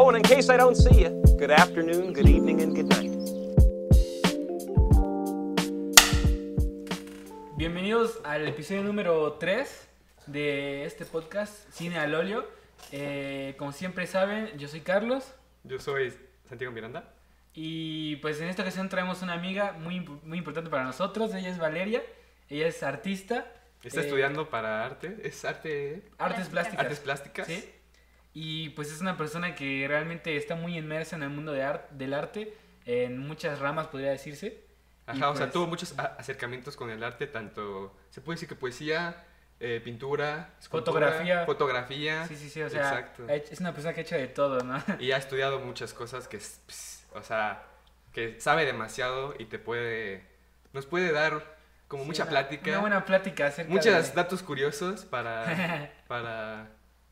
Oh, and in case I don't see you, good afternoon, good evening, and good night. Bienvenidos al episodio número 3 de este podcast Cine al óleo. Eh, como siempre saben, yo soy Carlos Yo soy Santiago Miranda. y pues en esta ocasión traemos una amiga muy, muy importante para nosotros. Ella es Valeria, ella es artista. Está eh, estudiando para arte. ¿Es arte? Artes plásticas. Artes plásticas. Sí. Y pues es una persona que realmente está muy inmersa en el mundo de art- del arte, en muchas ramas podría decirse. Ajá, o sea, pues, tuvo muchos acercamientos con el arte, tanto, se puede decir que poesía, eh, pintura, Fotografía. Fotografía. Sí, sí, sí, o sea, Exacto. es una persona que ha hecho de todo, ¿no? Y ha estudiado muchas cosas que, es, ps, o sea, que sabe demasiado y te puede, nos puede dar como Sí, mucha una- plática, Una buena plática acerca muchos de... datos curiosos para, para,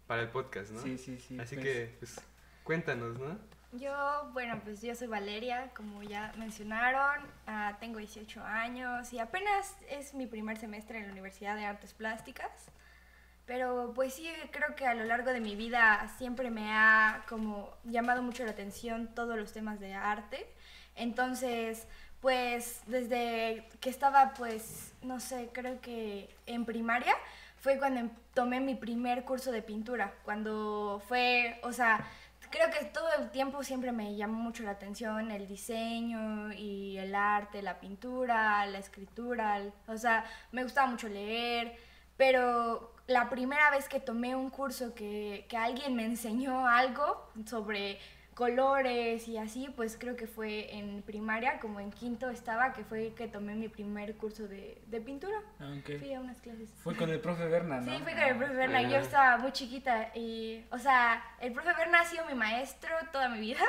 para el podcast, ¿no? Sí, sí, sí. Así pues, que, pues, cuéntanos, ¿no? Yo, bueno, pues yo soy Valeria, como ya mencionaron, ah, tengo 18 años y apenas es mi primer semestre en la Universidad de Artes Plásticas. Pero pues sí, creo que a lo largo de mi vida siempre me ha como llamado mucho la atención todos los temas de arte. Entonces, pues desde que estaba pues, no sé, creo que en primaria fue cuando em- tomé mi primer curso de pintura. Cuando fue, o sea, creo que todo el tiempo siempre me llamó mucho la atención el diseño y el arte, la pintura, la escritura. el- o sea, me gustaba mucho leer, pero la primera vez que tomé un curso que, que alguien me enseñó algo sobre colores y así, pues creo que fue en primaria, como en quinto estaba, que fue que tomé mi primer curso de, de pintura. ah. Fui a unas clases. Fue con el profe Berna, ¿no? Sí, fue con el profe Berna. y Yo Ah. estaba muy chiquita y, o sea, el profe Berna ha sido mi maestro toda mi vida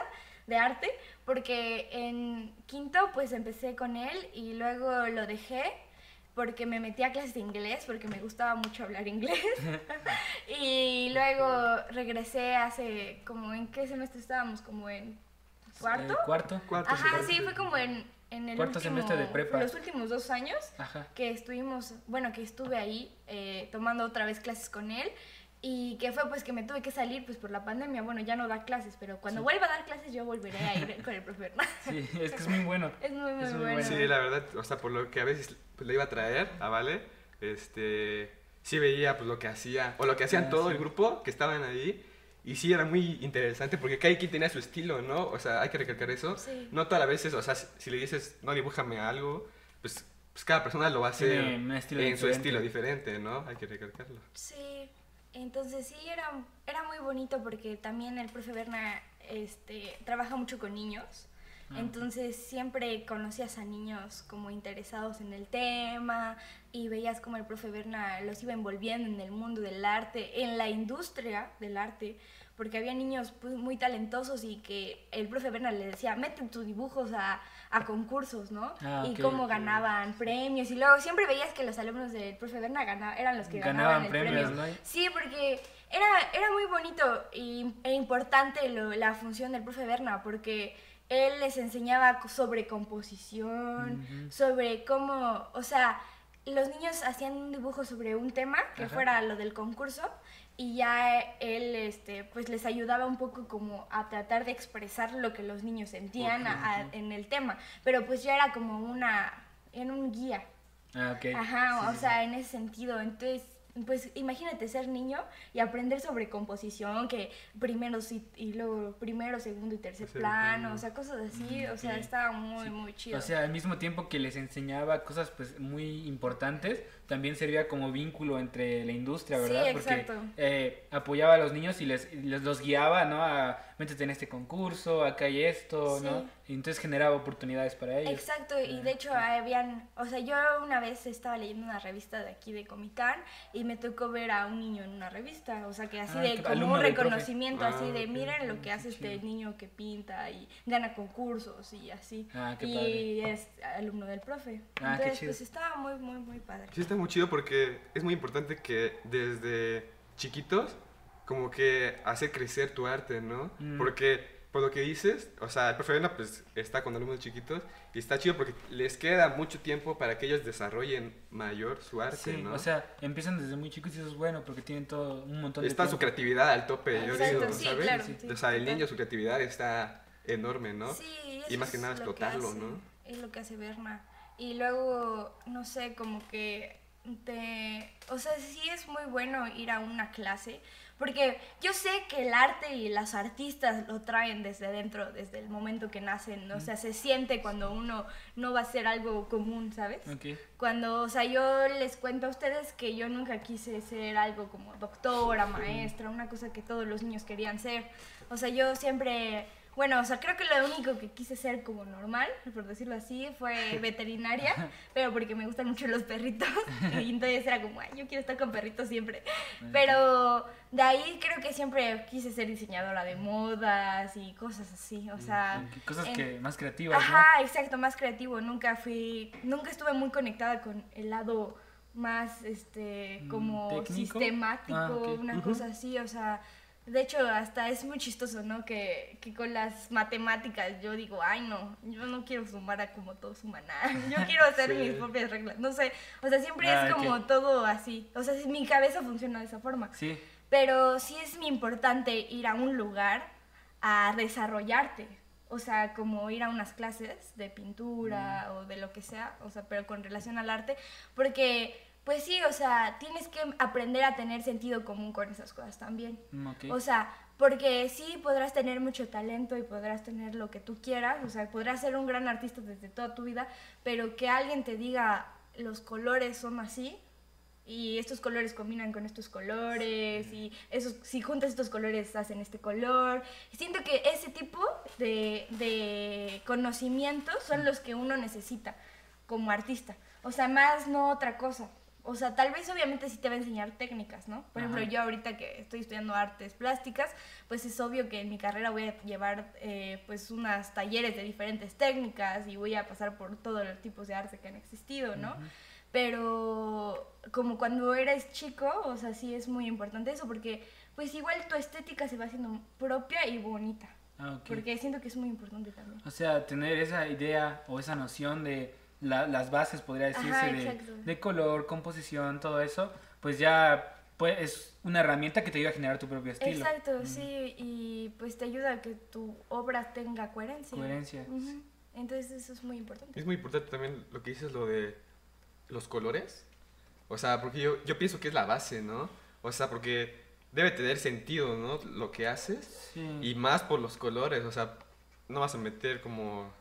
de arte, porque en quinto pues empecé con él y luego lo dejé porque me metí a clases de inglés, porque me gustaba mucho hablar inglés. y luego regresé hace, como, ¿en qué semestre estábamos? Como en cuarto. Eh, cuarto. Cuarto Ajá, semestre. sí, fue como en, en el Cuarto último, semestre de prepa. los últimos dos años Ajá. que estuvimos, bueno, que estuve ahí eh, tomando otra vez clases con él y que fue pues que me tuve que salir pues por la pandemia, bueno, ya no da clases, pero cuando Sí. vuelva a dar clases yo volveré a ir con el profe. Sí, es que es muy bueno. Es muy, muy, Es muy bueno. bueno. Sí, la verdad, o sea, por lo que a veces pues, le iba a traer a Vale, este, sí veía pues lo que hacía, o lo que hacían Ah, todo sí. el grupo que estaban ahí, y sí era muy interesante porque cada quien tenía su estilo, ¿no? O sea, hay que recalcar eso. Sí. No todas las veces, o sea, si, le dices, no, dibújame algo, pues, pues cada persona lo va a hacer en su estilo diferente, ¿no? Hay que recalcarlo. Sí, entonces sí, era, era muy bonito porque también el profe Berna este, trabaja mucho con niños. Ah. Entonces siempre conocías a niños como interesados en el tema y veías como el profe Berna los iba envolviendo en el mundo del arte, en la industria del arte, porque había niños pues, muy talentosos y que el profe Berna le decía, mete tus dibujos a, a concursos, ¿no? Ah, y cómo ganaban premios y luego siempre veías que los alumnos del profe Berna eran los que Ganaban ganaban, el premios, premio. ¿no? Sí, porque era, era muy bonito y, e importante lo- la función del profe Berna, porque él les enseñaba sobre composición, sobre cómo, o sea, los niños hacían un dibujo sobre un tema que Ajá. fuera lo del concurso y ya él este pues les ayudaba un poco como a tratar de expresar lo que los niños sentían Ok, a- a- ok. en el tema, pero pues ya era como una en un guía. Ah, ok. Ajá, Sí, o sí, sea, en ese sentido. Entonces, pues imagínate ser niño y aprender sobre composición, que primero sí- y luego primero, segundo y tercer Tercer plano, o sea, cosas así, Mm, o sea, estaba muy, Sí. muy chido. O sea, al mismo tiempo que les enseñaba cosas pues muy importantes, también servía como vínculo entre la industria, Sí, ¿verdad? exacto. Porque eh, apoyaba a los niños y les, y les- los guiaba, ¿no? A métete en este concurso, acá hay esto, ¿no? Sí. Y entonces generaba oportunidades para ellos. Exacto, y de Ah, hecho sí. habían, o sea, yo una vez estaba leyendo una revista de aquí de Comicán y me tocó ver a un niño en una revista, o sea, que así Ah, de como un reconocimiento, así Ah, de miren lo que hace este chido. niño que pinta y gana concursos y así. Ah, qué y es alumno del profe. Ah, qué Entonces, chido. pues estaba muy, muy, muy padre. Sí, está muy chido porque es muy importante que desde chiquitos, como que hace crecer tu arte, ¿no? Mm. Porque, por lo que dices, o sea, el profe Elena, pues está con alumnos chiquitos y está chido porque les queda mucho tiempo para que ellos desarrollen mayor su arte, Sí, ¿no? o sea, empiezan desde muy chicos y eso es bueno porque tienen todo un montón de está su creatividad al tope, yo Exacto, digo, sí, ¿sabes? claro, Sí, sí, o sea, el niño, su creatividad está enorme, ¿no? Sí, Y eso más que es nada lo explotarlo, hace- ¿no? Es lo que hace Berna. Y luego, no sé, como que te... O sea, sí es muy bueno ir a una clase, porque yo sé que el arte y los artistas lo traen desde dentro, desde el momento que nacen, ¿no? o sea, se siente cuando uno no va a ser algo común, ¿sabes? Ok. Cuando, o sea, yo les cuento a ustedes que yo nunca quise ser algo como doctora, maestra, una cosa que todos los niños querían ser. O sea, yo siempre, bueno, o sea, creo que lo único que quise ser como normal, por decirlo así, fue veterinaria, pero porque me gustan mucho los perritos. Y entonces era como, ay, yo quiero estar con perritos siempre. Pero de ahí creo que siempre quise ser diseñadora de modas y cosas así. O sea, Ok, Cosas en- que más creativas, Ajá, exacto, más creativo. Nunca fui, nunca estuve muy conectada con el lado más, este, Mm, como ¿técnico? sistemático, Ah, una cosa así, o sea, de hecho hasta es muy chistoso, ¿no? Que, que con las matemáticas yo digo, ay no, yo no quiero sumar a como todos suman, ah, yo quiero hacer Sí. mis propias reglas, no sé, o sea, siempre Ah, es ok. como todo así, o sea, mi cabeza funciona de esa forma. Sí. Pero sí es muy importante ir a un lugar a desarrollarte. O sea, como ir a unas clases de pintura o de lo que sea, o sea, pero con relación al arte, porque, pues sí, o sea, tienes que aprender a tener sentido común con esas cosas también. Mm, ok. O sea, porque sí podrás tener mucho talento y podrás tener lo que tú quieras, o sea, podrás ser un gran artista desde toda tu vida, pero que alguien te diga los colores son así y estos colores combinan con estos colores y esos, si juntas estos colores hacen este color. Siento que ese tipo de, de conocimientos son los que uno necesita como artista, o sea, más no otra cosa. O sea, tal vez obviamente sí te va a enseñar técnicas, ¿no? Por ejemplo, Ajá. yo ahorita que estoy estudiando artes plásticas, pues es obvio que en mi carrera voy a llevar eh, pues unas talleres de diferentes técnicas y voy a pasar por todos los tipos de arte que han existido, ¿no? Pero como cuando eres chico, o sea, sí es muy importante eso porque pues igual tu estética se va haciendo propia y bonita. Ah, ok. Porque siento que es muy importante también. O sea, tener esa idea o esa noción de la- las bases, podría decirse, Ajá, de, color, composición, todo eso, pues ya pues, es una herramienta que te ayuda a generar tu propio estilo. Exacto, sí, y pues te ayuda a que tu obra tenga coherencia. Coherencia. Ujú. Entonces eso es muy importante. Es muy importante también lo que dices, lo de los colores. O sea, porque yo, yo pienso que es la base, ¿no? O sea, porque debe tener sentido, ¿no? Lo que haces. Sí. Y más por los colores, o sea, no vas a meter como...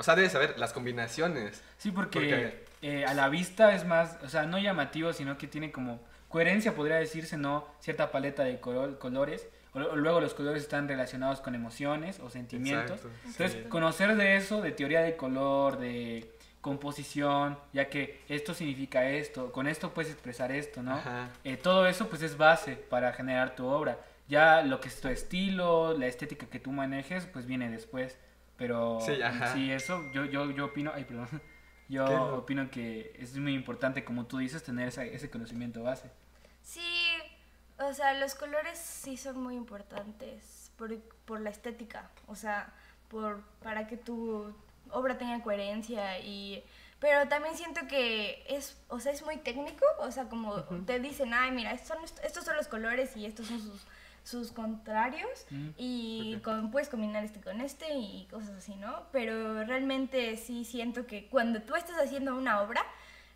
O sea, debes saber las combinaciones. Sí, porque Porque- eh, a la vista es más, o sea, no llamativo, sino que tiene como coherencia, podría decirse, ¿no? Cierta paleta de color- colores. O, o luego los colores están relacionados con emociones o sentimientos. Exacto, Entonces, sí. conocer de eso, de teoría de color, de composición, ya que esto significa esto, con esto puedes expresar esto, ¿no? Eh, todo eso pues es base para generar tu obra. Ya lo que es tu estilo, la estética que tú manejes, pues viene después. Pero Sí, eso yo, yo, yo opino, ay, perdón, yo ¿Qué? opino que es muy importante, como tú dices, tener esa- ese conocimiento base. Sí, o sea, los colores sí son muy importantes por, por la estética, o sea, por, para que tu obra tenga coherencia y... Pero también siento que es, o sea, es muy técnico, o sea, como te dicen, ay, mira, estos son, estos son los colores y estos son sus, sus contrarios Mm, y con- puedes combinar este con este y cosas así, ¿no? Pero realmente sí siento que cuando tú estás haciendo una obra,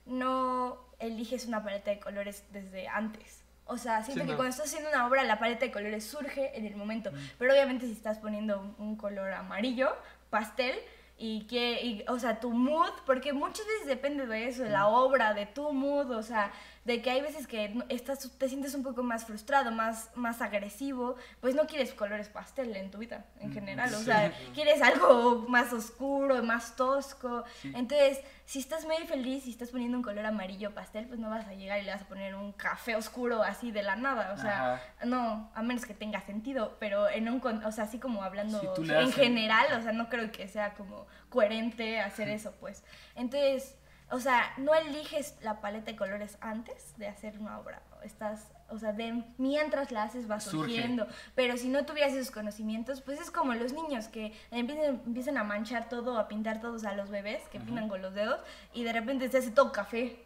no eliges una paleta de colores desde antes. O sea, siento Sí, que no. cuando estás haciendo una obra, la paleta de colores surge en el momento. Pero obviamente si estás poniendo un, un color amarillo, pastel, y que, y, o sea, tu mood, porque muchas veces depende de eso, de la obra, de tu mood, o sea, de que hay veces que estás, te sientes un poco más frustrado, más, más agresivo, pues no quieres colores pastel en tu vida en general, o sea, quieres algo más oscuro, más tosco. Entonces, si estás muy feliz y estás poniendo un color amarillo pastel, pues no vas a llegar y le vas a poner un café oscuro así de la nada, o sea, Ajá. no, a menos que tenga sentido, pero en un, o sea, así como hablando Si en general, o sea, no creo que sea como coherente hacer eso, pues. Entonces, o sea, no eliges la paleta de colores antes de hacer una obra. Estás, o sea, de mientras la haces va Surge. surgiendo. Pero si no tuvieras esos conocimientos, pues es como los niños que empiezan, empiezan a manchar todo, a pintar todos a los bebés, que pintan con los dedos, y de repente se hace todo café.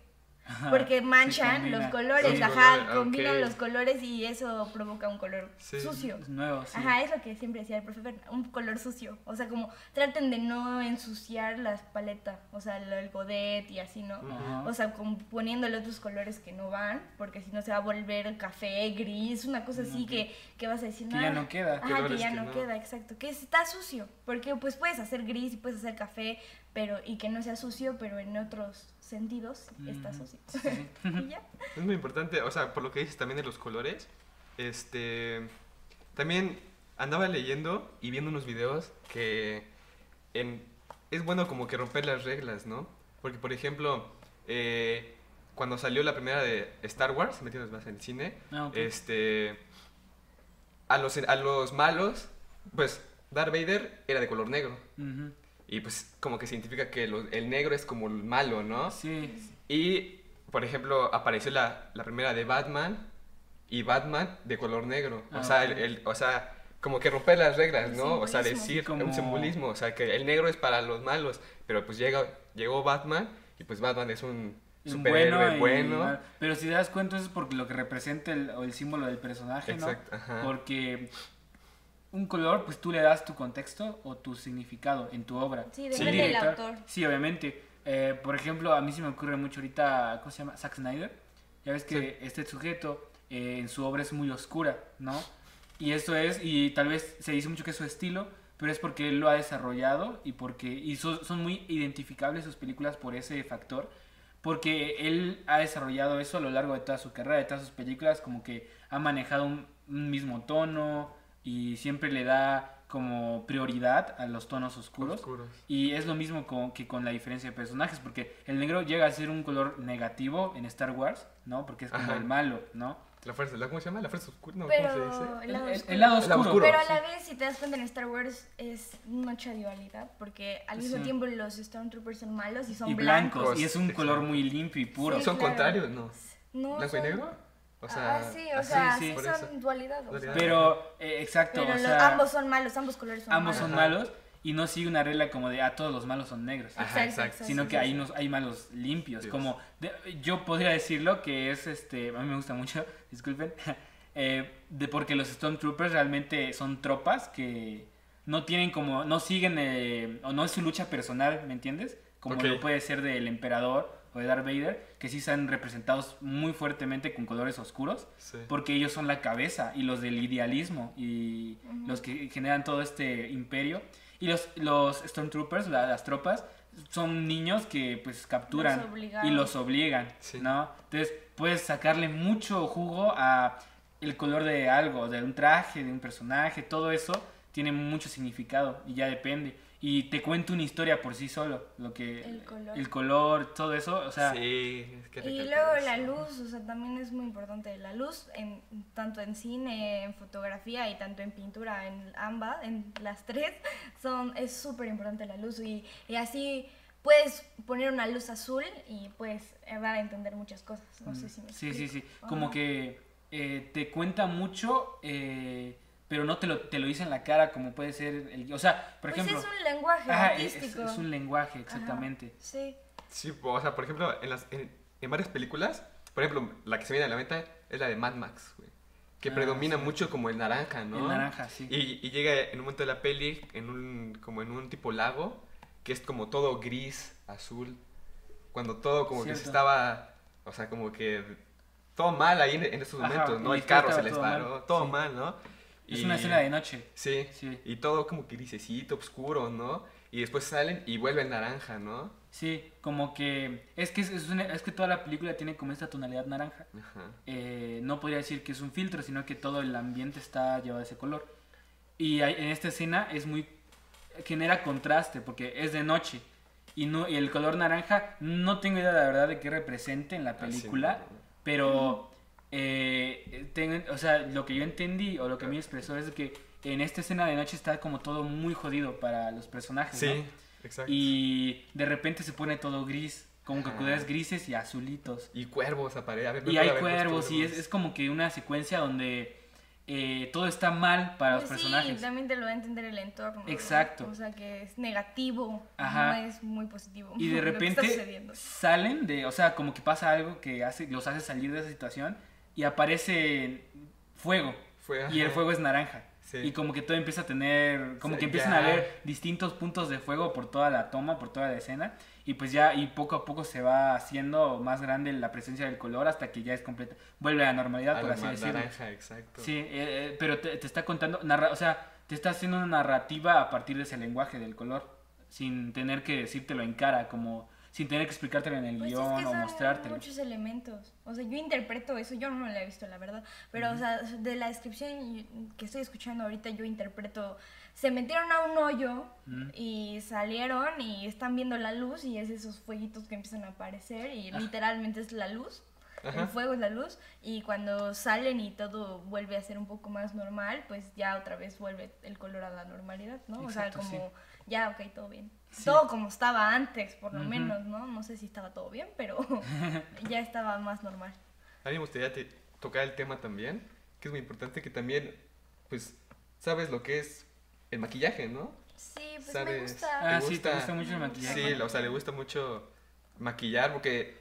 Porque sí manchan los colores, Los ajá, combinan los colores y eso provoca un color Sí. sucio. Es nuevo, sí. Ajá, es lo que siempre decía el profe, Fer, un color sucio. O sea, como traten de no ensuciar las paletas, o sea, el, godet y así, ¿no? O sea, como poniéndole otros colores que no van, porque si no se va a volver café, gris, una cosa así que, que vas a decir, Que ya no queda. Ajá, que ya que no, no. queda, exacto. Que está sucio, porque pues puedes hacer gris y puedes hacer café, pero y que no sea sucio, pero en otros sentidos está Ujú. sucio. Sí, y ya. Es muy importante, o sea, por lo que dices también de los colores, este, también andaba leyendo y viendo unos videos que en, es bueno como que romper las reglas, ¿no? Porque, por ejemplo, eh, cuando salió la primera de Star Wars, me entiendes más en el cine, Ah, ok. este, a los, a los malos, pues Darth Vader era de color negro. Ujú. Y pues como que significa que lo- el negro es como el malo, ¿no? Sí, Y, por ejemplo, apareció la, la primera de Batman y Batman de color negro. Ah, o, sea, ok. el, el- o sea, como que romper las reglas, El ¿no? O sea, decir Como- un simbolismo. O sea, que el negro es para los malos. Pero pues llega, llegó Batman y pues Batman es un es un superhéroe y bueno. mal. Pero si te das cuenta eso es porque lo que representa el, o el símbolo del personaje, Exacto, ¿no? ajá. Porque un color, pues tú le das tu contexto o tu significado en tu obra. Sí, Sí. depende del autor. Sí, obviamente. Eh, por ejemplo, a mí se me ocurre mucho ahorita, ¿cómo se llama? Zack Snyder. Ya ves que este sujeto eh, en su obra es muy oscura, ¿no? Y esto es, y tal vez se dice mucho que es su estilo, pero es porque él lo ha desarrollado y porque y so- son muy identificables sus películas por ese factor. Porque él ha desarrollado eso a lo largo de toda su carrera, de todas sus películas, como que ha manejado un, un mismo tono y siempre le da como prioridad a los tonos oscuros. Oscuros. Y es lo mismo con, que con la diferencia de personajes, porque el negro llega a ser un color negativo en Star Wars, ¿no? Porque es como Ajá. el malo, ¿no? La fuerza, ¿la- ¿cómo se llama? La fuerza oscura. No, Pero ¿cómo se dice? el lado El- oscuro. el lado El lado oscuro. oscuro. Pero a sí. la vez, si te das cuenta, en Star Wars es mucha dualidad, porque al mismo Sí. tiempo los Stormtroopers son malos y son y blancos, blancos. y es un Exacto. color muy limpio y puro. Sí, ¿Son claro. contrarios? No. No, ¿Blanco y negro? O sea, ah, sí, o sea, sí, sí, son dualidad. o Dualidad. sea. Pero, eh, exacto, Pero o ambos son malos, ambos colores son ambos malos. son Ajá. malos y no sigue una regla como de, ah, todos los malos son negros. Ajá, exacto. sino sí, que sí, hay, sí. unos, hay malos limpios. Dios. Como de- yo podría decirlo que es este. A mí me gusta mucho, disculpen. eh, de porque los Stormtroopers realmente son tropas que no tienen como. No siguen. eh, o no es su lucha personal, ¿me entiendes? Como lo puede ser del Emperador o de Darth Vader, que sí están representados muy fuertemente con colores oscuros Sí. porque ellos son la cabeza y los del idealismo y los que generan todo este imperio. Y los, los Stormtroopers, la- las tropas, son niños que pues capturan Los y los obligan, Sí. ¿no? Entonces puedes sacarle mucho jugo a el color de algo, de un traje, de un personaje, todo eso tiene mucho significado y ya depende. Y te cuenta una historia por sí solo, lo que El color. el color, todo eso, o sea, sí, es que Y luego la luz, o sea, también es muy importante. La luz, en, tanto en cine, en fotografía y tanto en pintura, en ambas, en las tres, son, es súper importante la luz. Y, y así puedes poner una luz azul y puedes dar a entender muchas cosas. No sé si me Mm, Sí, sí, explico. sí. Como que eh, te cuenta mucho, eh, pero no te lo, te lo dice en la cara como puede ser el... O sea, por Pues ejemplo... es un lenguaje Ajá, artístico. es un lenguaje, Ajá, exactamente. Sí. Sí, o sea, por ejemplo, en, las, en, en varias películas, por ejemplo, la que se viene a la mente es la de Mad Max, güey. Que Ah, predomina sí. mucho como el naranja, ¿no? El naranja, sí. Y, y llega en un momento de la peli, en un, como en un tipo lago, que es como todo gris, azul. Cuando todo como que se estaba, o sea, como que todo mal ahí en, en esos Ajá, momentos, ¿no? y El carro se les todo paró, mal, todo sí. mal, ¿no? Es Y- una escena de noche. Sí, Sí. y todo como que grisecito, oscuro, ¿no? Y después salen y vuelve el naranja, ¿no? Sí, como que... Es que, es, es una- es que toda la película tiene como esta tonalidad naranja. Ajá. eh, no podría decir que es un filtro, sino que todo el ambiente está llevado a ese color. Y hay- en esta escena es muy genera contraste porque es de noche y no y el color naranja no tengo idea la verdad de qué represente en la Ah, sí, película, no. pero eh, tengo- o sea, lo que yo entendí o lo que a mí expresó es que en esta escena de noche está como todo muy jodido para los personajes, ¿no? Sí, exacto. Y de repente se pone todo gris, como que colores grises y azulitos. Y cuervos aparecen. Me Y hay cuervos y es, es como que una secuencia donde eh, todo está mal para los Pues personajes. Sí, también te lo va a entender el entorno. ¿no? Exacto. O sea, que es negativo, Ajá. no es muy positivo. Y de lo que está repente salen de, o sea, como que pasa algo que hace, los hace salir de esa situación y aparece fuego. Fue, Y el fuego es naranja. Sí. Y como que todo empieza a tener, como Sí, que empiezan ya. a haber distintos puntos de fuego por toda la toma, por toda la escena. Y pues ya, y poco a poco se va haciendo más grande la presencia del color hasta que ya es completa. Vuelve a la normalidad, A por así decirlo. naranja, exacto. Sí, eh, eh, pero te, te está contando, narra, o sea, te está haciendo una narrativa a partir de ese lenguaje del color, sin tener que decírtelo en cara, como sin tener que explicártelo en el Pues guion es que o mostrártelo. muchos elementos. O sea, yo interpreto eso, yo no lo he visto, la verdad. Pero, o sea, de la descripción que estoy escuchando ahorita, yo interpreto. Se metieron a un hoyo Mm. y salieron y están viendo la luz y es esos fueguitos que empiezan a aparecer y literalmente es la luz. Ajá. El fuego es la luz y cuando salen y todo vuelve a ser un poco más normal, pues ya otra vez vuelve el color a la normalidad, ¿no? o sea, Exacto, como sí. Ya, ok, todo bien. Sí. Todo como estaba antes, por lo menos, ¿no? No sé si estaba todo bien, pero ya estaba más normal. A mí me gustaría te- tocar el tema también, que es muy importante que también, pues, sabes lo que es el maquillaje, ¿no? Sí, pues me gusta. Ah, ¿Te sí, te gusta? gusta mucho el maquillaje. Sí, o sea, le gusta mucho maquillar porque,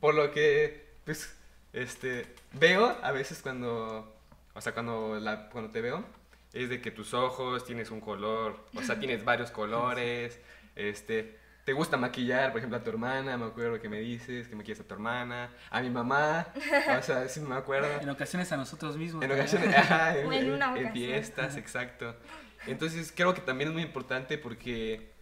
por lo que, pues, este, veo a veces cuando, o sea, cuando, la, cuando te veo, es de que tus ojos tienes un color, o sea, tienes varios colores, este, te gusta maquillar, por ejemplo, a tu hermana, me acuerdo que me dices que maquillas a tu hermana, a mi mamá, o sea, sí me acuerdo. En ocasiones a nosotros mismos. En también. ocasiones, ajá, en, O en una en- fiestas, exacto. Entonces creo que también es muy importante porque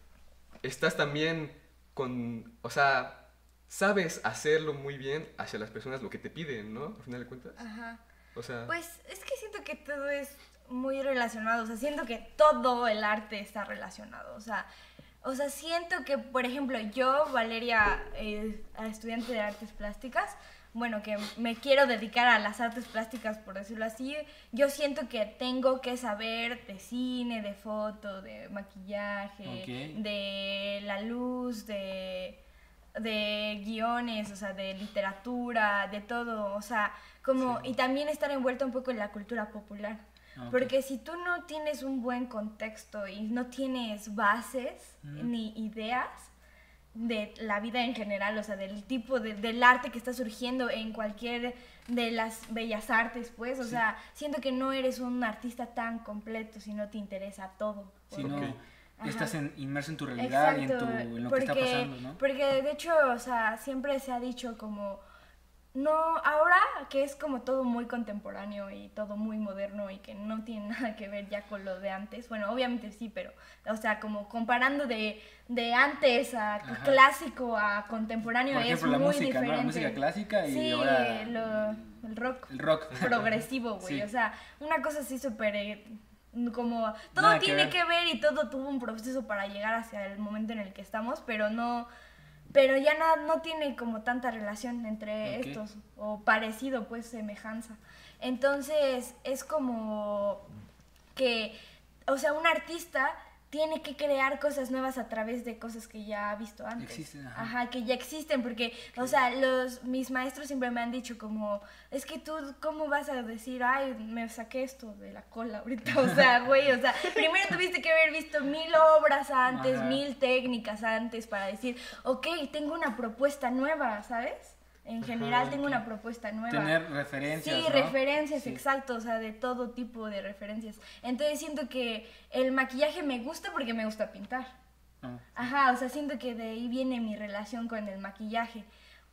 estás también con, o sea, sabes hacerlo muy bien hacia las personas lo que te piden, ¿no? Al final de cuentas. Ajá. O sea, Pues es que siento que todo es muy relacionado, o sea, siento que todo el arte está relacionado, o sea, o sea, siento que, por ejemplo, yo, Valeria, eh, estudiante de artes plásticas, bueno, que me quiero dedicar a las artes plásticas, por decirlo así, yo siento que tengo que saber de cine, de foto, de maquillaje, de la luz, de de guiones, o sea, de literatura, de todo, o sea, como, y también estar envuelta un poco en la cultura popular. Ah, ok. Porque si tú no tienes un buen contexto y no tienes bases ni ideas de la vida en general, o sea, del tipo de- del arte que está surgiendo en cualquier de las bellas artes, pues, o Sí. sea, siento que no eres un artista tan completo si no te interesa todo. Si no, estás en- inmerso en tu realidad y en, tu, en lo que está pasando, ¿no? Porque de hecho, o sea, siempre se ha dicho como, no, ahora que es como todo muy contemporáneo y todo muy moderno y que no tiene nada que ver ya con lo de antes, bueno, obviamente sí, pero, o sea, como comparando de, de antes a Ajá. clásico a contemporáneo Por es ejemplo, la muy música, diferente. ¿no? La música clásica y sí, ahora lo- el rock el rock. progresivo, güey. Sí. O sea, una cosa así súper eh, como todo Nada que tiene ver. que ver y todo tuvo un proceso para llegar hacia el momento en el que estamos, pero no pero ya nada no tiene como tanta relación entre estos o parecido, pues semejanza. Entonces, es como que o sea, un artista tiene que crear cosas nuevas a través de cosas que ya ha visto antes. Existen, ajá. Ajá, que ya existen, porque, o sea, los, mis maestros siempre me han dicho como, es que tú, ¿cómo vas a decir, ay, me saqué esto de la cola ahorita? O sea, güey, o sea, primero tuviste que haber visto mil obras antes, Ajá. mil técnicas antes para decir, ok, tengo una propuesta nueva, ¿sabes? En general tengo una propuesta nueva. Tener referencias, Sí, ¿no? referencias, Sí. exacto, o sea, de todo tipo de referencias. Entonces siento que el maquillaje me gusta porque me gusta pintar. Ah, Ajá, o sea, siento que de ahí viene mi relación con el maquillaje,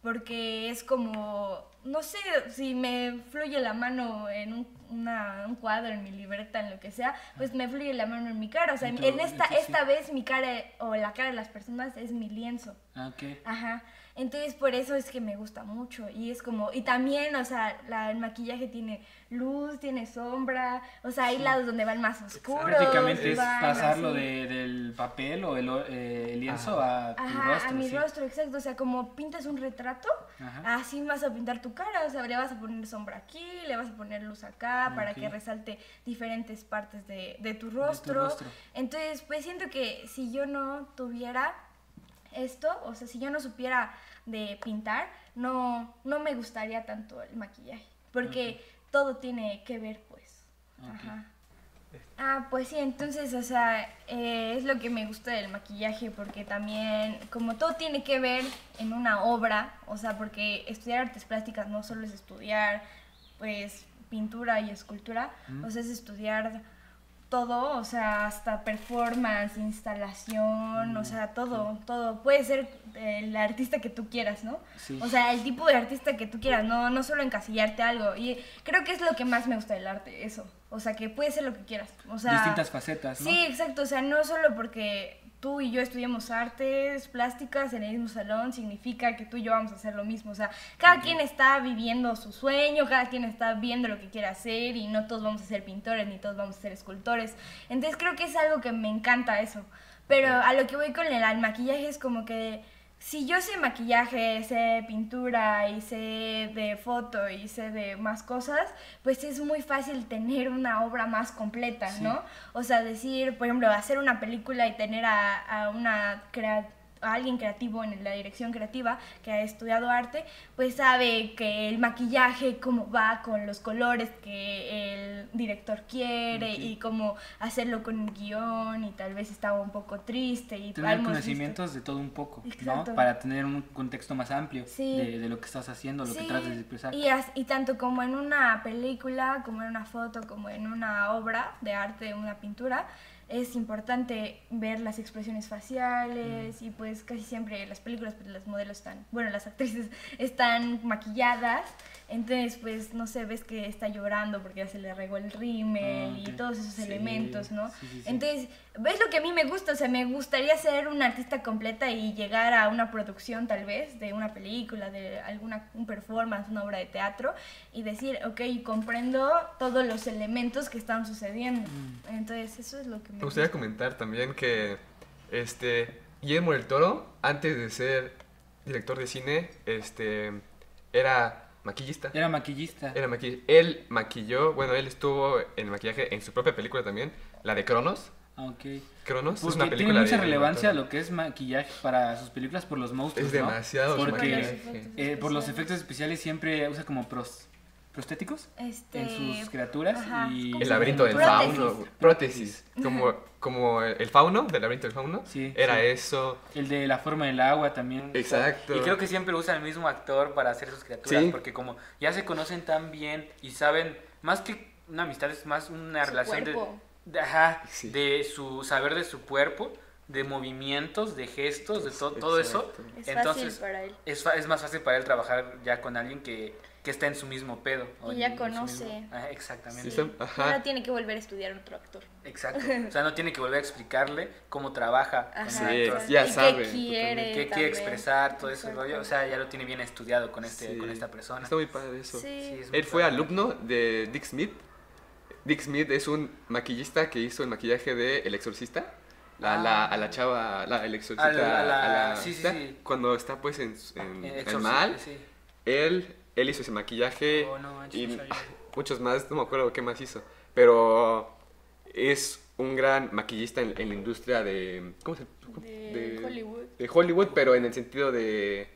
porque es como, no sé, si me fluye la mano en un, una- un cuadro, en mi libreta, en lo que sea, pues me fluye la mano en mi cara, o sea, En en, esta, en tu- sí. esta vez mi cara o la cara de las personas es mi lienzo. ah, ok. Ajá. Entonces por eso es que me gusta mucho y es como y también, o sea, la- el maquillaje tiene luz, tiene sombra, o sea, hay lados donde van más oscuros. Prácticamente es pasarlo de, del papel o el, eh, el lienzo Ajá. a tu Ajá, rostro. a mi sí. rostro, exacto, o sea, como pintas un retrato, Ajá. así vas a pintar tu cara, o sea, le vas a poner sombra aquí, le vas a poner luz acá para Ok. que resalte diferentes partes de, de tu rostro. rostro. Entonces, pues siento que si yo no tuviera esto, o sea, si yo no supiera de pintar, no, no me gustaría tanto el maquillaje, porque todo tiene que ver, pues. Ajá. Ah, pues sí, entonces, o sea, eh, es lo que me gusta del maquillaje, porque también, como todo tiene que ver en una obra, o sea, porque estudiar artes plásticas no solo es estudiar, pues, pintura y escultura, o sea, es estudiar todo, o sea, hasta performance, instalación, o sea, todo, todo. Puede ser el artista que tú quieras, ¿no? Sí. O sea, el tipo de artista que tú quieras, no, no solo encasillarte algo. Y creo que es lo que más me gusta del arte, eso. O sea, que puede ser lo que quieras. O sea, Distintas facetas, ¿no? Sí, exacto. O sea, no solo porque tú y yo estudiamos artes plásticas en el mismo salón significa que tú y yo vamos a hacer lo mismo. O sea, cada quien está viviendo su sueño, cada quien está viendo lo que quiere hacer y no todos vamos a ser pintores ni todos vamos a ser escultores. Entonces creo que es algo que me encanta eso. Pero a lo que voy con el al maquillaje es como que si yo sé maquillaje, sé pintura y sé de foto y sé de más cosas, pues es muy fácil tener una obra más completa, ¿no? O sea, decir, por ejemplo, hacer una película y tener a, a una crea- a alguien creativo en la dirección creativa que ha estudiado arte, pues sabe que el maquillaje, cómo va con los colores que el director quiere y cómo hacerlo con un guion y tal vez estaba un poco triste y Tener hemos visto- conocimientos de todo un poco, Exacto. ¿no? Para tener un contexto más amplio Sí. de, de lo que estás haciendo, lo que tratas de expresar. Y, as- y tanto como en una película, como en una foto, como en una obra de arte, una pintura, es importante ver las expresiones faciales y pues casi siempre las películas pues, las modelos están, bueno, las actrices están maquilladas, entonces pues no sé, ves que está llorando porque ya se le regó el rímel Ah, y todos esos Sí, elementos, ¿no? sí, sí, sí. Entonces, ¿ves lo que a mí me gusta? O sea, me gustaría ser una artista completa y llegar a una producción tal vez de una película, de alguna un performance, una obra de teatro y decir, ok, comprendo todos los elementos que están sucediendo. Mm. Entonces, eso es lo que me, Me gustaría gusta. comentar también que este Guillermo del Toro, antes de ser director de cine, este era maquillista. Era maquillista. Era maqui- Él maquilló, bueno, él estuvo en maquillaje en su propia película también, la de Cronos. Ah, Ok. Cronos es Porque una tiene mucha de relevancia lo que es maquillaje para sus películas por los monstruos. Es ¿no? demasiado su porque, maquillaje. Eh, por los efectos especiales siempre usa como pros- prostéticos Este, en sus criaturas ajá, y... ¿cómo El laberinto del fauno. Prótesis. Como, como el fauno del laberinto del fauno. Sí, Era sí. eso. El de la forma del agua también. Exacto. Y creo que siempre usa el mismo actor para hacer sus criaturas, Sí. porque como ya se conocen tan bien y saben, más que una amistad, es más una Su relación cuerpo. de- ajá, Sí. de su saber de su cuerpo, de movimientos, de gestos, de to- todo eso. Exacto. Es Entonces, fácil para él. es, fa- es más fácil para él trabajar ya con alguien que, que está en su mismo pedo. o Y ya conoce. mismo- Ajá, exactamente. Sí, ajá. Ahora tiene que volver a estudiar otro actor. Exacto. O sea, no tiene que volver a explicarle cómo trabaja con Ajá, el Sí, actor. ya y sabe, qué quiere. qué quiere expresar, todo ese rollo. O sea, ya lo tiene bien estudiado con, este, Sí. con esta persona. Está muy padre eso. Sí. Sí, es muy Él fue padre. alumno de Dick Smith. Dick Smith es un maquillista que hizo el maquillaje de El Exorcista. La, Ah. la- a la chava, la, el exorcista. A la- a la- a la- sí, sí, está- sí. Cuando está pues en, en, en exorcista, mal, sí. él, él hizo ese maquillaje Oh, no manches, y ah, muchos más, no me acuerdo qué más hizo. Pero es un gran maquillista en, en la industria de... ¿Cómo se De Hollywood. De Hollywood, pero en el sentido de...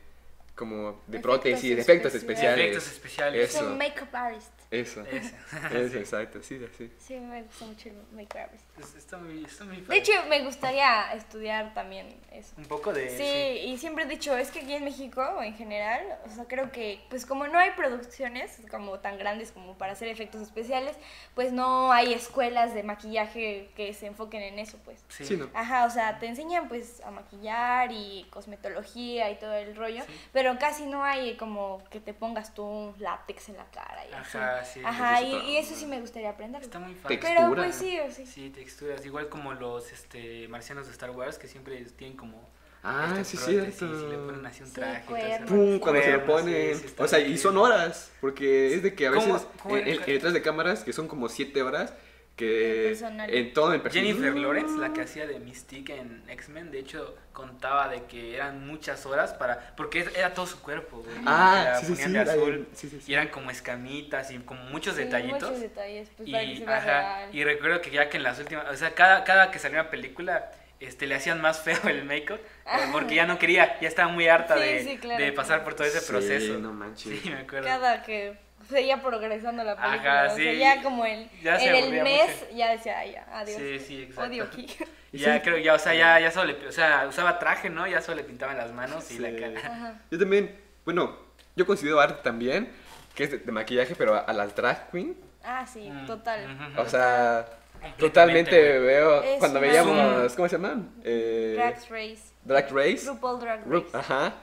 Como de prótesis, de efectos especiales. Efectos especiales. Es Eso. un makeup artist. Eso. Ese. Eso, exacto, sí, así. Sí, me gusta mucho el makeup artist. Es- Está muy, está muy De padre. hecho, me gustaría estudiar también eso. un poco de... Sí, y siempre he dicho, es que aquí en México, en general, o sea, creo que, pues como no hay producciones como tan grandes como para hacer efectos especiales, pues no hay escuelas de maquillaje que se enfoquen en eso, pues. Sí. Sí, ¿no? Ajá, o sea, te enseñan pues a maquillar y cosmetología y todo el rollo, pero casi no hay como que te pongas tú un látex en la cara y así. Ajá, sí. Ajá, eso y, eso sí me gustaría aprender. Está muy. Textura. Pero pues sí, o sí. Sí, texturas. Igual como los este, marcianos de Star Wars que siempre tienen como... Ah, estas sí, cierto. Y le ponen así un Sí, traje. cuernos. Pum, cuando se lo ponen. sí, sí, o sea, y son horas. Porque es de que a ¿Cómo- veces cómo en, era? en- detrás de cámaras, que son como siete horas, El que en todo el personal. Jennifer Lawrence, la que hacía de Mystique en X-Men, de hecho contaba de que eran muchas horas para... Porque era todo su cuerpo, güey. Ah, sí, sí, de azul. sí, sí, sí. Y eran como escamitas y como muchos Sí, detallitos. Muchos detalles, pues Y, ajá, y recuerdo que ya que en las últimas, o sea, cada, cada que salía una película, este, le hacían más feo el make-up, eh, Ajá. porque ya no quería, ya estaba muy harta Sí, de, sí, claro, de pasar por todo ese Sí, proceso. no manches. Sí, me acuerdo. Cada que seguía progresando la Ajá, película. o sea, sí. ya como el, Ya se en el mes mucho. ya decía, ay, ya, adiós. Sí, sí, exacto. Odio aquí. Ya creo, ya, o sea, ya, ya solo le, o sea, usaba traje, ¿no? Ya solo le pintaban las manos y la Sí. cara. Ajá. Yo también, bueno, yo considero arte también, que es de, de maquillaje, pero a, a las drag queen. Ah, sí, Mm, total. O sea, totalmente veo Es cuando veíamos, ¿cómo se llaman? Eh, Drag Race. Drag Race. RuPaul Drag Race. Ru- Ajá.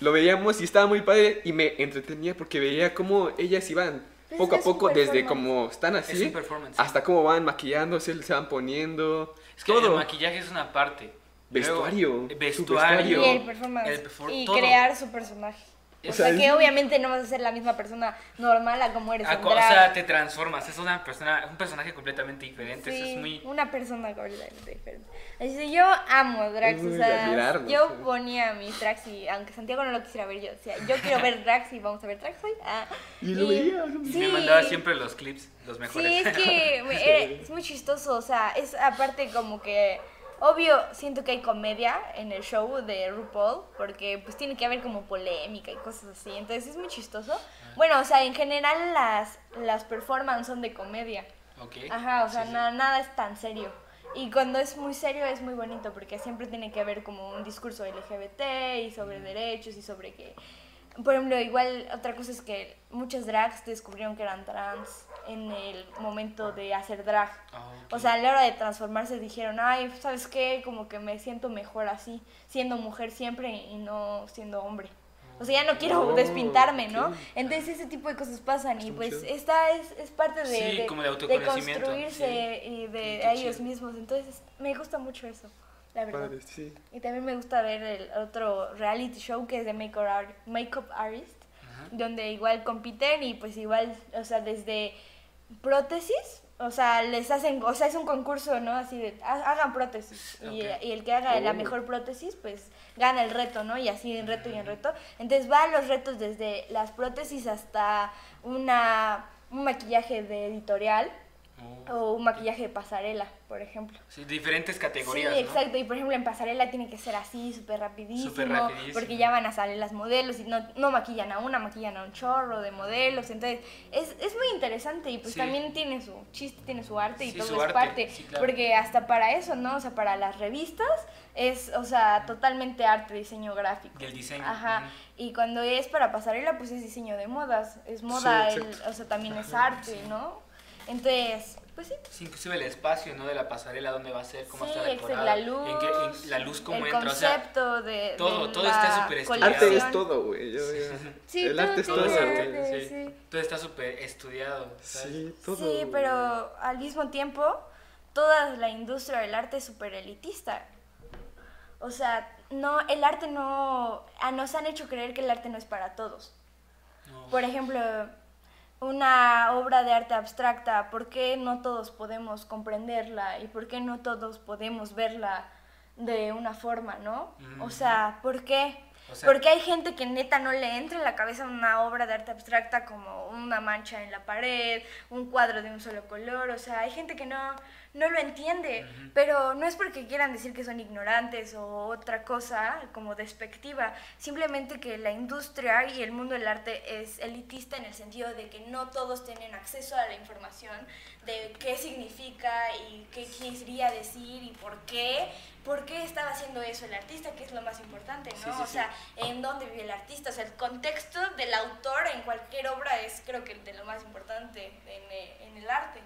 Lo veíamos y estaba muy padre y me entretenía porque veía cómo ellas iban Pues poco a poco desde como están Es así hasta cómo van maquillándose, se van poniendo. Es que todo. el maquillaje es una parte. Vestuario, Luego, vestuario. Y el performance. el perfor- y todo. crear su personaje. O, sea, que obviamente no vas a ser la misma persona normal a como eres co- o sea, te transformas, es una persona, un personaje completamente diferente, Sí, es muy... una persona completamente diferente. Así que yo amo drags, Es muy o sea, yo sí. ponía mis drags y aunque Santiago no lo quisiera ver, yo decía, yo quiero ver drags y vamos a ver drags hoy. Ah, Y lo veía. sí, Me mandaba siempre los clips, los mejores. Sí, es que era- es muy chistoso, o sea, es aparte como que, obvio, siento que hay comedia en el show de RuPaul, porque pues tiene que haber como polémica y cosas así, entonces es muy chistoso. Bueno, o sea, en general las, las performances son de comedia. Ok. Ajá, o sea, Sí, sí. na- nada es tan serio. Y cuando es muy serio es muy bonito porque siempre tiene que haber como un discurso LGBT y sobre derechos y sobre que... Por ejemplo, igual otra cosa es que muchas drags descubrieron que eran trans en el momento de hacer drag. Ah. O sea, a la hora de transformarse dijeron, ay, ¿sabes qué? Como que me siento mejor así, siendo mujer siempre y no siendo hombre. O sea, ya no quiero Oh, despintarme, ¿no? Entonces ese tipo de cosas pasan y Está pues chido. esta es, es parte de, Sí, de, como de construirse y de ellos mismos. Entonces me gusta mucho eso, la verdad. Padre, sí. Y también me gusta ver el otro reality show que es de Makeup, Art- Makeup Artist, Ajá. donde igual compiten y pues igual, o sea, desde prótesis, o sea, les hacen, o sea, es un concurso, ¿no? Así de, ha- hagan prótesis. Y, el que haga la Oh. mejor prótesis, pues gana el reto, ¿no? Y así en reto y en reto. Entonces van los retos desde las prótesis hasta una, un maquillaje de editorial Oh. o un maquillaje de pasarela, por ejemplo. Sí, diferentes categorías, Sí, ¿no? exacto. Y por ejemplo, en pasarela tiene que ser así, súper rapidísimo, Súper rapidísimo. Porque ya van a salir las modelos y no, no maquillan a una, maquillan a un chorro de modelos. Entonces, es, es muy interesante y pues Sí. también tiene su chiste, tiene su arte y Sí, todo es arte, parte. sí, claro. Porque hasta para eso, ¿no? O sea, para las revistas es, o sea, totalmente arte, diseño gráfico. Y el diseño, Ajá. Y cuando es para pasarela, pues es diseño de modas. Es moda, el- o sea, también es arte, ¿no? Entonces, pues sí. Sí, inclusive el espacio, ¿no? De la pasarela, dónde va a ser, cómo Sí, está decorada. la luz, en qué- en la luz cómo el entra, o sea, concepto de, todo- de todo está súper estudiado. Arte es todo, güey. yo- yo- Sí, el arte es todo. es arte. sí. sí. todo está súper estudiado. ¿sabes? Sí, todo. Sí, pero al mismo tiempo, toda la industria del arte es súper elitista. O sea, no, el arte no, ah, nos han hecho creer que el arte no es para todos. No. Por ejemplo, una obra de arte abstracta, ¿por qué no todos podemos comprenderla y por qué no todos podemos verla de una forma, no? O sea, ¿por qué? O sea- Porque hay gente que neta no le entra en la cabeza una obra de arte abstracta como una mancha en la pared, un cuadro de un solo color, o sea, hay gente que no, no lo entiende, pero no es porque quieran decir que son ignorantes o otra cosa como despectiva, simplemente que la industria y el mundo del arte es elitista en el sentido de que no todos tienen acceso a la información de qué significa y qué quería decir y por qué, por qué estaba haciendo eso el artista, que es lo más importante, ¿no? Sí, sí, o sea, en dónde vive el artista, o sea, el contexto del autor en cualquier obra es creo que de lo más importante en, eh, en el arte.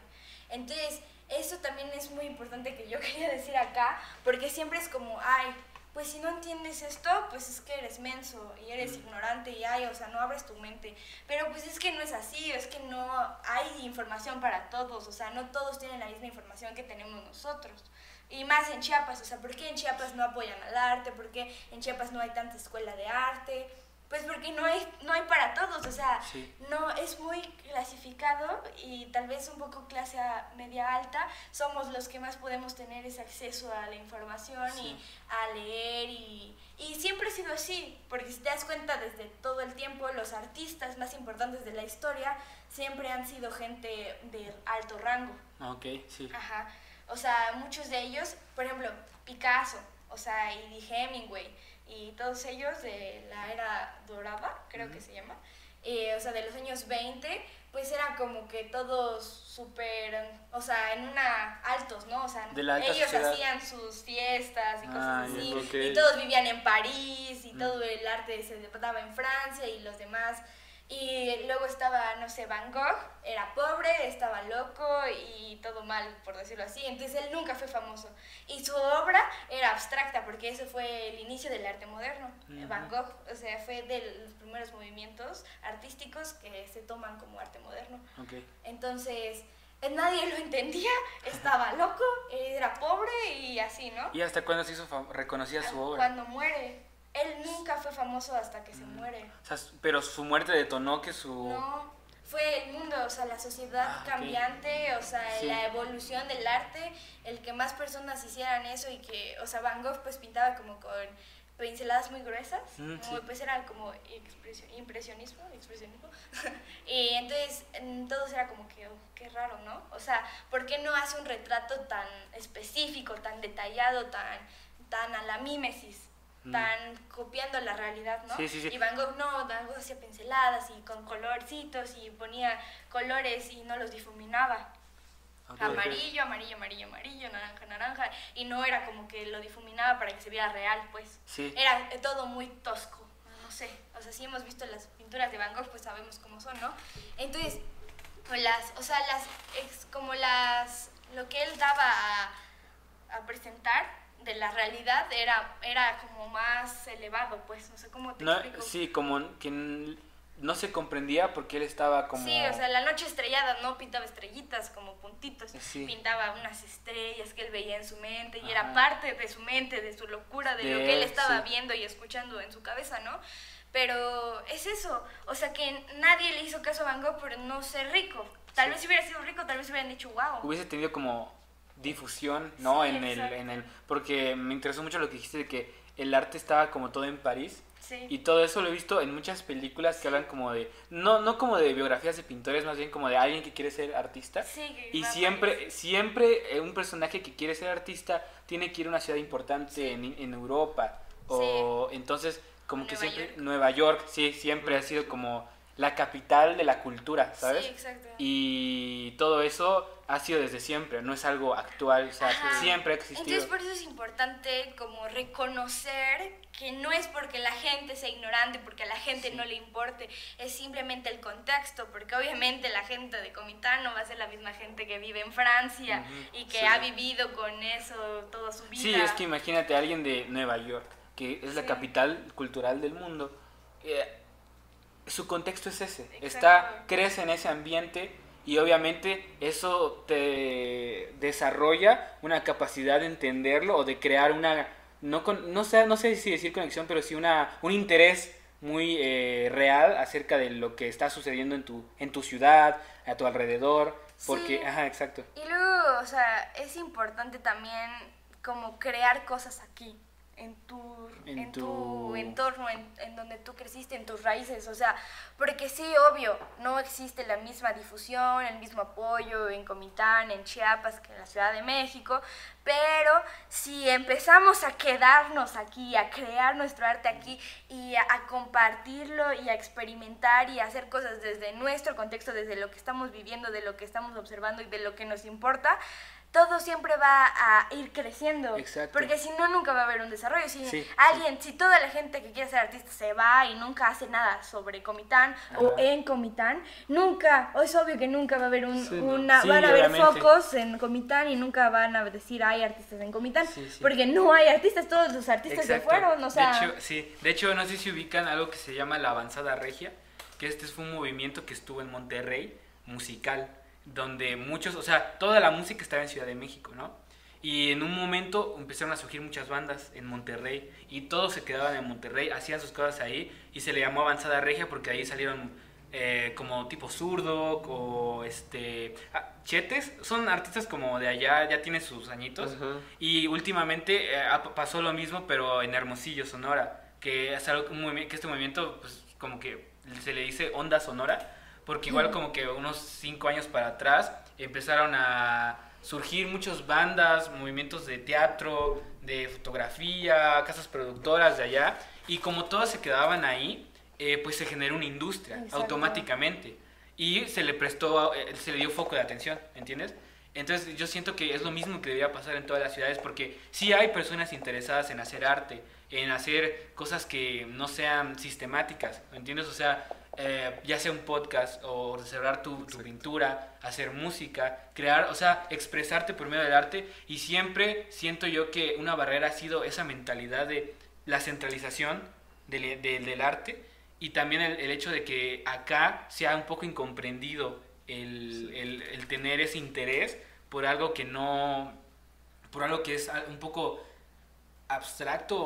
Entonces, eso también es muy importante que yo quería decir acá, porque siempre es como, ay, pues si no entiendes esto, pues es que eres menso y eres ignorante y ay, o sea, no abres tu mente. Pero pues es que no es así, es que no hay información para todos, o sea, no todos tienen la misma información que tenemos nosotros. Y más en Chiapas, o sea, ¿por qué en Chiapas no apoyan al arte? ¿Por qué en Chiapas no hay tanta escuela de arte? Pues porque no hay, no hay para todos, o sea, Sí. no es muy clasificado y tal vez un poco clase media alta somos los que más podemos tener ese acceso a la información Sí. y a leer y, y siempre ha sido así, porque si te das cuenta desde todo el tiempo los artistas más importantes de la historia siempre han sido gente de alto rango. Ah, Ok, sí. Ajá. O sea, muchos de ellos, por ejemplo, Picasso, o sea, y Hemingway, y todos ellos de la era dorada, creo que se llama, eh, o sea, de los años 20, pues eran como que todos súper, o sea, en una altos, ¿no? O sea, ellos sociedad. hacían sus fiestas y cosas Ah, así, y todos vivían en París, y Mm. todo el arte se daba en Francia y los demás. Y luego estaba, no sé, Van Gogh, era pobre, estaba loco y todo mal, por decirlo así. Entonces él nunca fue famoso. Y su obra era abstracta, porque eso fue el inicio del arte moderno. Van Gogh, o sea, fue de los primeros movimientos artísticos que se toman como arte moderno. Entonces, eh, nadie lo entendía, estaba loco, era pobre y así, ¿no? ¿Y hasta cuándo se hizo reconocida su obra? Cuando muere. Él nunca fue famoso hasta que se Mm. muere. O sea, s- pero su muerte detonó que su... No, fue el mundo, o sea, la sociedad Ah, cambiante, o sea, Sí. la evolución del arte, el que más personas hicieran eso y que, o sea, Van Gogh pues pintaba como con pinceladas muy gruesas, Mm, como, sí. pues era como impresionismo, expresionismo, y entonces en todos era como que, oh, qué raro, ¿no? O sea, ¿por qué no hace un retrato tan específico, tan detallado, tan, tan a la mímesis? Mm. tan copiando la realidad, ¿no? Sí, sí, sí. Y Van Gogh no, Van Gogh hacía pinceladas y con colorcitos y ponía colores y no los difuminaba. Ok. Amarillo, amarillo, amarillo, amarillo, naranja, naranja. Y no era como que lo difuminaba para que se viera real, pues. Sí. Era eh, todo muy tosco, no sé. O sea, si hemos visto las pinturas de Van Gogh, pues sabemos cómo son, ¿no? Entonces, pues las, o sea, las, como las, lo que él daba a, a presentar de la realidad era, era como más elevado, pues, no sé cómo te No, explico. sí, como que no se comprendía porque él estaba como... Sí, o sea, la noche estrellada no pintaba estrellitas como puntitos, Sí. pintaba unas estrellas que él veía en su mente y Ajá. era parte de su mente, de su locura, de, De lo que él él, estaba sí. viendo y escuchando en su cabeza, ¿no? Pero es eso, o sea que nadie le hizo caso a Van Gogh por no ser rico. Tal Sí. vez si hubiera sido rico, tal vez hubieran dicho, wow. hubiese tenido como difusión, ¿no? Sí, en el, en el, porque me interesó mucho lo que dijiste de que el arte estaba como todo en París Sí. y todo eso lo he visto en muchas películas que hablan como de, no, no como de biografías de pintores, más bien como de alguien que quiere ser artista. Sí, Y siempre, siempre eh, un personaje que quiere ser artista tiene que ir a una ciudad importante en, en Europa. O entonces, como que siempre, York. Nueva York, sí, siempre ha sido como la capital de la cultura, ¿sabes? Sí, exacto. Y todo eso ha sido desde siempre, no es algo actual, o sea, Ajá. siempre ha existido. Entonces por eso es importante como reconocer que no es porque la gente sea ignorante, porque a la gente Sí. no le importe, es simplemente el contexto, porque obviamente la gente de Comitán no va a ser la misma gente que vive en Francia y que sí. ha vivido con eso toda su vida. Sí, es que imagínate a alguien de Nueva York, que es la Sí. capital cultural del mundo. eh, su contexto es ese. Exacto. Está, crece en ese ambiente y obviamente eso te desarrolla una capacidad de entenderlo o de crear una, no, con, no, sé, no sé si decir conexión, pero sí una, un interés muy eh, real acerca de lo que está sucediendo en tu, en tu ciudad, a tu alrededor. Porque, Sí. ajá, exacto. Y luego, o sea, es importante también como crear cosas aquí, en tu, En en tu... tu- entorno, en, en donde tú creciste, en tus raíces, o sea, porque sí, obvio, no existe la misma difusión, el mismo apoyo en Comitán, en Chiapas, que en la Ciudad de México, pero si empezamos a quedarnos aquí, a crear nuestro arte aquí y a, a compartirlo y a experimentar y a hacer cosas desde nuestro contexto, desde lo que estamos viviendo, de lo que estamos observando y de lo que nos importa, todo siempre va a ir creciendo. Exacto. Porque si no, nunca va a haber un desarrollo. Si Sí, alguien, si toda la gente que quiere ser artista se va y nunca hace nada sobre Comitán o en Comitán, nunca, o es obvio que nunca va a haber un, Sí, una, van a haber focos en Comitán y nunca van a decir hay artistas en Comitán, porque no hay artistas, todos los artistas se Exacto. fueron, o sea, De hecho, sí. De hecho, no sé si ubican algo que se llama la avanzada regia, que este fue un movimiento que estuvo en Monterrey, musical, donde muchos, o sea, toda la música estaba en Ciudad de México, ¿no? Y en un momento empezaron a surgir muchas bandas en Monterrey y todos se quedaban en Monterrey, hacían sus cosas ahí y se le llamó Avanzada Regia porque ahí salieron eh, como tipo zurdo o este ah, chetes, son artistas como de allá, ya tienen sus añitos y últimamente eh, pasó lo mismo, pero en Hermosillo, Sonora, que es algo un que este movimiento, pues, como que se le dice onda sonora, porque igual como que unos cinco años para atrás empezaron a, surgir muchas bandas, movimientos de teatro, de fotografía, casas productoras de allá, y como todas se quedaban ahí, eh, pues se generó una industria Exacto. automáticamente y se le prestó, eh, se le dio foco de atención, ¿entiendes? Entonces yo siento que es lo mismo que debería pasar en todas las ciudades porque sí hay personas interesadas en hacer arte, en hacer cosas que no sean sistemáticas, ¿entiendes? O sea, eh, ya sea un podcast o restaurar tu, tu pintura, hacer música, crear, o sea, expresarte por medio del arte. Y siempre siento yo que una barrera ha sido esa mentalidad de la centralización del, del- del arte y también el, el hecho de que acá sea un poco incomprendido el, el- el tener ese interés por algo que no, por algo que es un poco abstracto,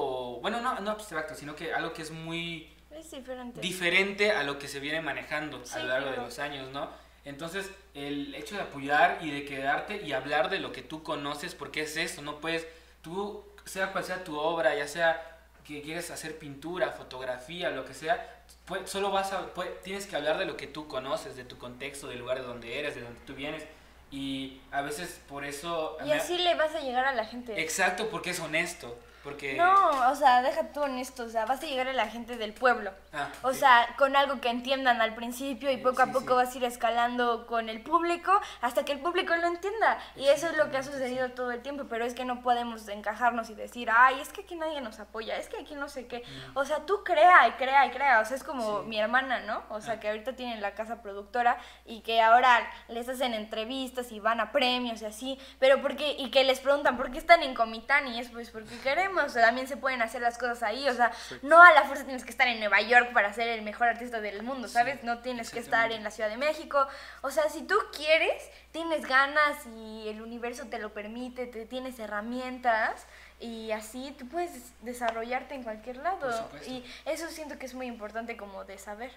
bueno, no, no abstracto, sino que algo que es muy Es diferente. diferente a lo que se viene manejando a Sí, lo largo de los años, ¿no? Entonces, el hecho de apoyar y de quedarte y hablar de lo que tú conoces, porque es eso, no puedes, tú, sea cual sea tu obra, ya sea que quieres hacer pintura, fotografía, lo que sea, solo vas a, pues, tienes que hablar de lo que tú conoces, de tu contexto, del lugar de donde eres, de donde tú vienes, y a veces por eso... y me- así le vas a llegar a la gente. Exacto, porque es honesto, porque... No, o sea, deja tú honesto, o sea, vas a llegar a la gente del pueblo. Ah, O sí. sea, con algo que entiendan al principio y Sí, poco a poco sí. vas a ir escalando con el público hasta que el público lo entienda. Y eso es lo que ha sucedido todo el tiempo, pero es que no podemos encajarnos y decir, ay, es que aquí nadie nos apoya, es que aquí no sé qué. O sea, tú crea y crea y crea. O sea, es como mi hermana, ¿no? O sea, Ah. que ahorita tienen la casa productora y que ahora les hacen entrevistas y van a premios y así, pero porque y que les preguntan por qué están en Comitán y es pues porque queremos, o sea, también se pueden hacer las cosas ahí, o sea, no a la fuerza tienes que estar en Nueva York para ser el mejor artista del mundo, ¿sabes? no tienes que estar en la Ciudad de México, o sea, si tú quieres, tienes ganas y el universo te lo permite, te tienes herramientas y así tú puedes desarrollarte en cualquier lado Por supuesto. y eso siento que es muy importante como de saber.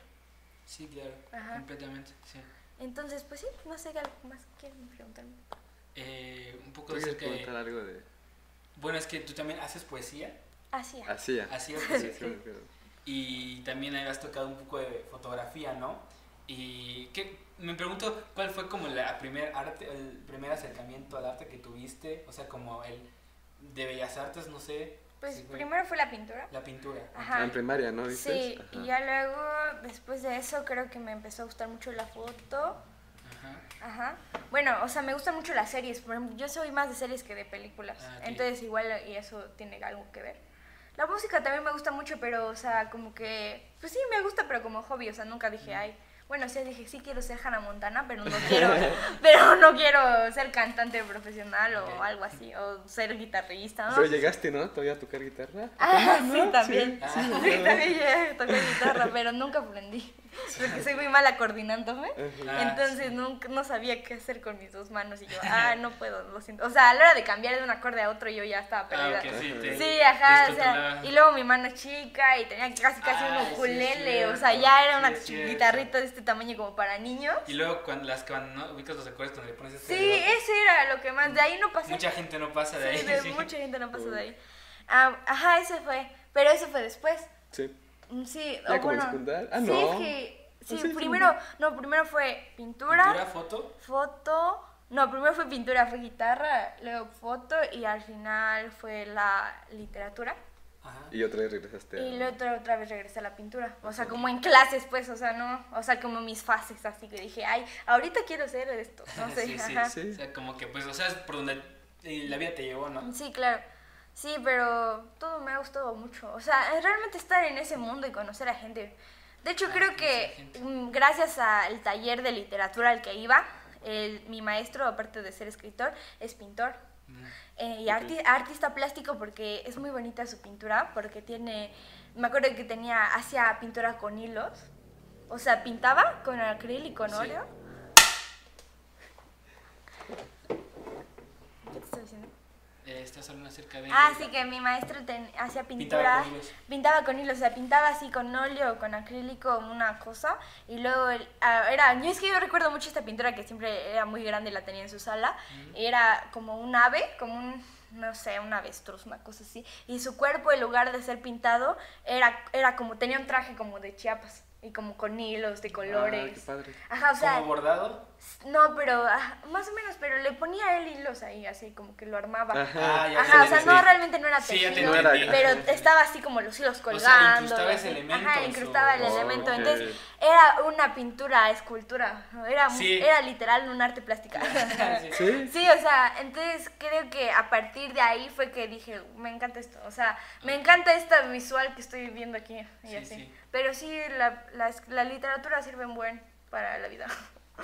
Sí, claro, Ajá. completamente, sí. Entonces, pues sí, no sé qué más quieren preguntarme. Eh, un poco ¿Tú quieres acerca de... algo de...? Bueno, es que tú también haces poesía, Así. es. Así ya. hacías Sí, poesía, sí, y también habías tocado un poco de fotografía, ¿no? Y ¿qué? me pregunto cuál fue como la primer arte, el primer acercamiento al arte que tuviste, o sea, como el de bellas artes, no sé. Pues si fue primero fue la pintura. la pintura. Ajá. Ah, en primaria, ¿no? ¿Dices? Sí, Ajá. y ya luego, después de eso, creo que me empezó a gustar mucho la foto. Ajá. Bueno, o sea, me gustan mucho las series. Por ejemplo, yo soy más de series que de películas. Ah. Entonces, igual, y eso tiene algo que ver. La música también me gusta mucho, pero, o sea, como que. Pues sí, me gusta, pero como hobby. O sea, nunca dije, ay. Bueno, sí dije, sí quiero ser Hannah Montana, pero no quiero, pero no quiero ser cantante profesional o algo así, o ser guitarrista, ¿no? Pero llegaste, ¿no? Todavía a tocar guitarra. Ah, sí, también. Ah. Sí, también llegué a tocar guitarra, pero nunca aprendí. Porque soy muy mala coordinándome. Ah, Entonces sí. nunca, no sabía qué hacer con mis dos manos y yo, ah, no puedo, lo siento. O sea, a la hora de cambiar de un acorde a otro yo ya estaba Ah, perdida. ok, sí, te- Sí, ajá, o sea, y luego mi mano es chica y tenía casi casi Ah, un sí, ukulele, o sea, ya era sí, una guitarrita de este tamaño como para niños. Y luego cuando las cuando no, ubicas los acordes donde le pones este Sí, dedo, ese era lo que más, de ahí no pasé. mucha gente no pasa de ahí. Sí, de sí. mucha gente no pasó de ahí. Ah, ajá, ese fue, pero eso fue después. Sí. Mm, Sí, ¿Ya o como bueno? Ah, sí, es que, sí, Ah, sí, primero, no, primero fue pintura, Pintura, foto. foto, no, primero fue pintura, fue guitarra, luego foto y al final fue la literatura. Ajá. Y otra vez regresaste a... Y luego otra, otra vez regresé a la pintura, o sea, como en clases, pues, o sea, no, o sea, como mis fases, así que dije, ay, ahorita quiero hacer esto, no sé, sí, sí, ajá. sí. O sea, como que pues, o sea, es por donde la vida te llevó, ¿no? Sí, claro. Sí, pero todo me ha gustado mucho. O sea, realmente estar en ese mundo y conocer a gente. De hecho, Ah, creo que mm, gracias al taller de literatura al que iba, el- mi maestro, aparte de ser escritor, es pintor. Mm. Eh, y arti- artista plástico porque es muy bonita su pintura, porque tiene, me acuerdo que tenía, hacía pintura con hilos, o sea, pintaba con acril y con Sí. óleo. ¿Qué te estoy diciendo? Eh, estás hablando acerca de... Ah, sí, que mi maestro ten- hacía Pintaba pintura. con hilos. Pintaba con hilos, o sea, pintaba así con óleo, con acrílico, una cosa. Y luego él- ah, era, yo es que yo recuerdo mucho esta pintura que siempre era muy grande y la tenía en su sala. Era como un ave, como un, no sé, un avestruz, una cosa así. Y su cuerpo, en lugar de ser pintado, era, era como, tenía un traje como de Chiapas. Y como con hilos de Ah, colores. qué padre. Ajá, o sea, como bordado. No, pero ah, más o menos, pero le ponía él hilos ahí, así como que lo armaba. Ajá. Ah, ya Ajá, o sea, sí. no, realmente no era Sí, ya te tejido, entendí. pero estaba así como los hilos sea, colgando. incrustaba ese elemento Ajá, incrustaba el Oh, elemento. Entonces, era una pintura, escultura. Era, Sí. era literal un arte plástica. Sí. ¿Sí? Sí, o sea, entonces creo que a partir de ahí fue que dije, me encanta esto, o sea, me encanta esta visual que estoy viendo aquí y Sí, así. sí. Pero sí, la, la, la literatura sirve en buen para la vida.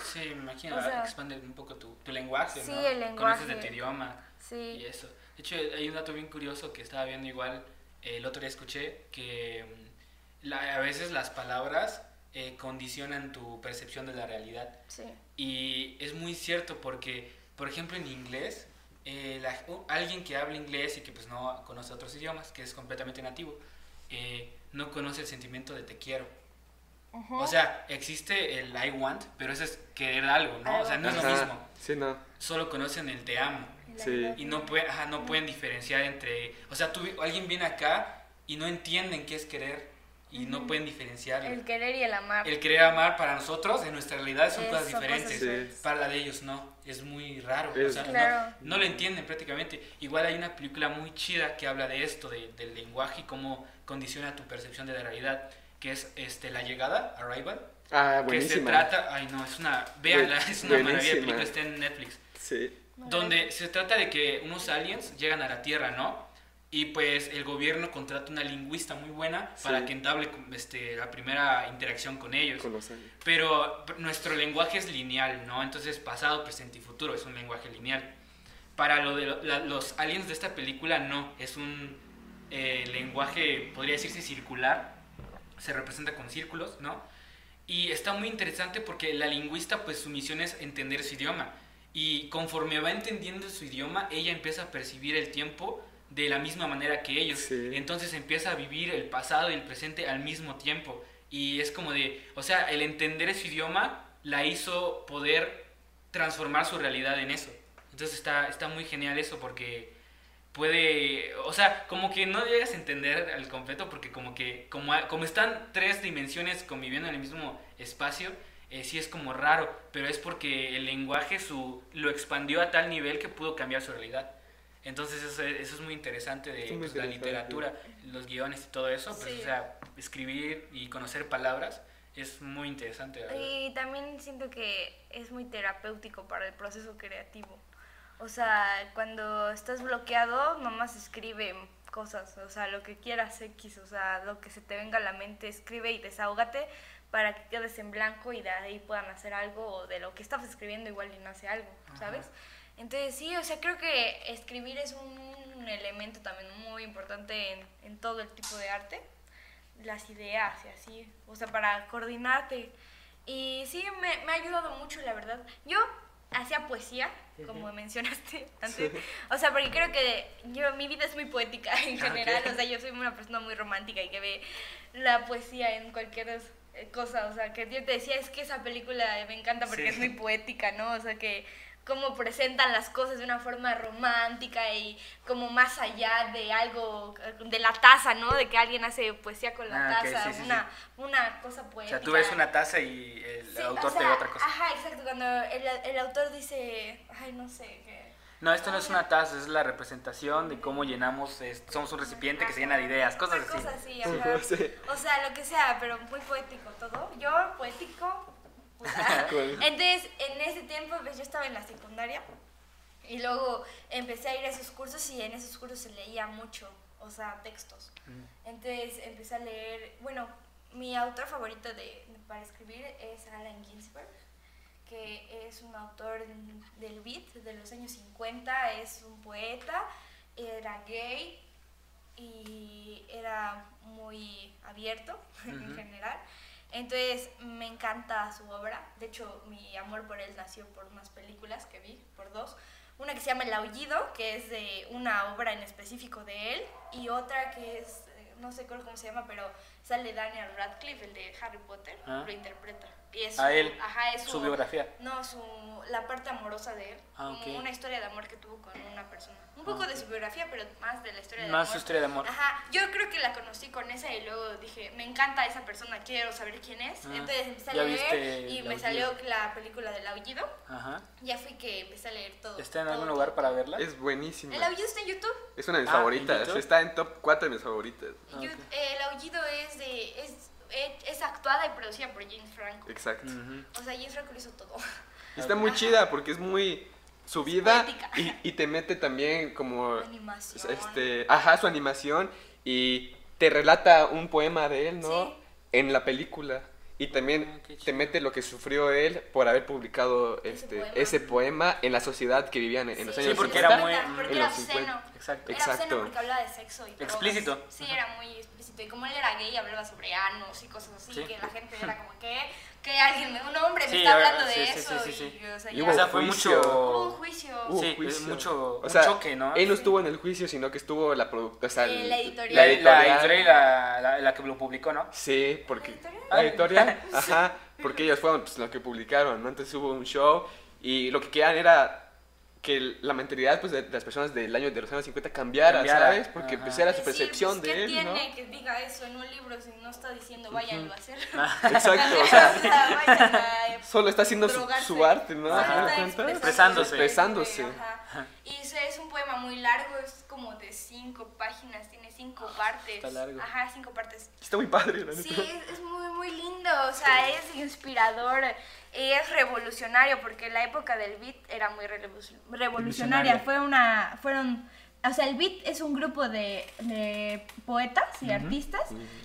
Sí, me imagino, O sea- expande un poco tu, tu lenguaje, Sí, ¿no? el Conoces de lenguaje. tu idioma y Sí, eso. De hecho, hay un dato bien curioso que estaba viendo igual, eh, el otro día escuché, que mm, la- a veces las palabras eh, condicionan tu percepción de la realidad. sí, Y es muy cierto porque, por ejemplo, en inglés, eh, la- alguien que habla inglés y que pues no conoce otros idiomas, que es completamente nativo, eh, no conoce el sentimiento de te quiero. O sea, existe el I want, pero eso es querer algo, ¿no? O sea, no es lo mismo. Sí, no. Solo conocen el te amo. Sí. Y no, puede, ajá, no pueden diferenciar entre... O sea, tú, alguien viene acá y no entienden qué es querer y no pueden diferenciarlo. El querer y el amar. El querer amar para nosotros, en nuestra realidad, son Es- cosas diferentes. cosas Sí. Para la de ellos no, es muy raro. Es- o sea, no- no, lo entienden prácticamente. Igual hay una película muy chida que habla de esto, de- del lenguaje y cómo condiciona tu percepción de la realidad, que es este, La Llegada, Arrival. Ah, Que se buenísima. trata, ay no, es una, véanla, es una maravilla de buenísima. película, está en Netflix. Sí. Donde se trata de que unos aliens llegan a la Tierra, ¿no? Y pues el gobierno contrata una lingüista muy buena para Sí. que entable este, la primera interacción con ellos. Con los años. Pero nuestro lenguaje es lineal, ¿no? Entonces pasado, presente y futuro es un lenguaje lineal. Para lo de lo- la- los aliens de esta película no, es un eh, lenguaje, podría decirse circular, se representa con círculos, ¿no? Y está muy interesante porque la lingüista, pues su misión es entender su idioma. Y conforme va entendiendo su idioma, ella empieza a percibir el tiempo de la misma manera que ellos. Sí. Entonces empieza a vivir el pasado y el presente al mismo tiempo. Y es como de, o sea, el entender su idioma la hizo poder transformar su realidad en eso. Entonces está, está muy genial eso porque puede, o sea, como que no llegas a entender al completo porque como que, como, como están tres dimensiones conviviendo en el mismo espacio, eh, sí es como raro, pero es porque el lenguaje su, lo expandió a tal nivel que pudo cambiar su realidad. Entonces eso, es- eso es muy interesante de muy pues, la literatura, los guiones y todo eso, pues, Sí. o sea, escribir y conocer palabras es muy interesante. verdad. Y también siento que es muy terapéutico para el proceso creativo. O sea, cuando estás bloqueado, nomás escribe cosas, o sea, lo que quieras X, o sea, lo que se te venga a la mente, escribe y desahógate para que quedes en blanco y de ahí puedan hacer algo o de lo que estabas escribiendo igual y nace algo, ¿sabes? Entonces sí, o sea, creo que escribir es un elemento también muy importante en, en todo el tipo de arte las ideas y así, o sea, para coordinarte. Y sí, me, me ha ayudado mucho, la verdad. Yo hacía poesía, como mencionaste antes. O sea, porque creo que yo, mi vida es muy poética en Ah, general. O sea, yo soy una persona muy romántica y que ve la poesía en cualquier eh, cosa. O sea, que yo te decía, es que esa película me encanta porque Sí. es muy poética, ¿no? O sea, que cómo presentan las cosas de una forma romántica y como más allá de algo, de la taza, ¿no? De que alguien hace poesía con la Ah, taza, sí, sí, una, una cosa o poética. sea, tú ves una taza y el Sí, autor o te sea, ve otra cosa. Ajá, exacto, cuando el, el autor dice, ay, no sé, que... No, esto no es una taza, es la representación de cómo llenamos, es- somos un recipiente que se llena de ideas, cosas así. cosa así, ajá. Sí. O sea, lo que sea, pero muy poético todo. Yo, poético. puta. Cool. Entonces, en ese tiempo, pues yo estaba en la secundaria y luego empecé a ir a esos cursos y en esos cursos se leía mucho, o sea, textos. Entonces empecé a leer, bueno, mi autor favorito de, para escribir es Allen Ginsberg, que es un autor del beat de los años 50, es un poeta, era gay y era muy abierto en Ujú. general. Entonces me encanta su obra. De hecho, mi amor por él nació por unas películas que vi, por dos. Una que se llama El Aullido, que es de una obra en específico de él, y otra que es, eh, no sé cómo se llama, pero sale Daniel Radcliffe, el de Harry Potter, Ah. lo interpreta. Y es A su- él, ajá, es su biografía. No, su, la parte amorosa de él. Ah, una historia de amor que tuvo con una persona. Un poco Ah, de su biografía, pero más de la historia de Más amor. su historia de amor. Ajá, yo creo que la conocí con esa y luego dije, me encanta esa persona, quiero saber quién es. Ah, Entonces empecé a leer y me salió la película del aullido. Ajá. Ya fui que empecé a leer todo. ¿Está en todo, algún todo. lugar para verla? Es buenísima. El aullido está en YouTube. Es una de mis Ah, ¿en favoritas. Está en top 4 de mis favoritas. Ah, Yo- ok. El aullido es de es, es actuada y producida por James Franco. Exacto. Ujú. O sea, James Franco lo hizo todo. Y está muy chida porque es muy su vida y, y te mete también como Animación. este, ajá, su animación y te relata un poema de él, ¿no? Sí. En la película. Y también Ah, te mete lo que sufrió él por haber publicado Ese este, poema. ese poema en la sociedad que vivían en, en los Sí, años Sí, porque 50. era muy- Porque en era los 50. obsceno. Exacto. Era Exacto. obsceno porque hablaba de sexo y drogas. Explícito. Sí, era muy explícito. Y como él era gay, hablaba sobre anos y cosas así, Sí. que la gente era como que, que alguien, un hombre me Sí, está hablando de sí, eso. sí, sí, sí. Y, o sea, Y ya- hubo O sea, fue juicio. mucho... Hubo un juicio. Hubo Sí, juicio. mucho O un sea, choque, ¿no? Él no estuvo en el juicio, sino que estuvo la productora, o sea, el- la editorial. La, la la editorial. editorial la, la, la que lo publicó, ¿no? Sí, porque... ¿La editorial? La editorial, ajá, porque ellos fueron pues, los que publicaron, ¿no? Entonces hubo un show y lo que querían era que la mentalidad pues, de, de las personas del año de los años 50 cambiara, Cambiara, ¿sabes? Porque ajá. pues era su percepción pues, ¿qué de él, tiene ¿no? que diga eso en un libro si no está diciendo váyanlo a hacer? Exacto, o sea, vayan a solo está haciendo su, su arte, ¿no? Solo ¿Te das está cuenta? Expresándose. Expresándose. Ajá. Y ese es un poema muy largo, es como de cinco páginas, tiene cinco partes. está largo. Ajá, cinco partes. Está muy padre, la Sí, es, es muy, muy lindo, o sea, es inspirador, es revolucionario, porque la época del beat era muy revoluc- revolucionaria. Revolucionaria. Fue una, fueron, o sea, el beat es un grupo de, de poetas y artistas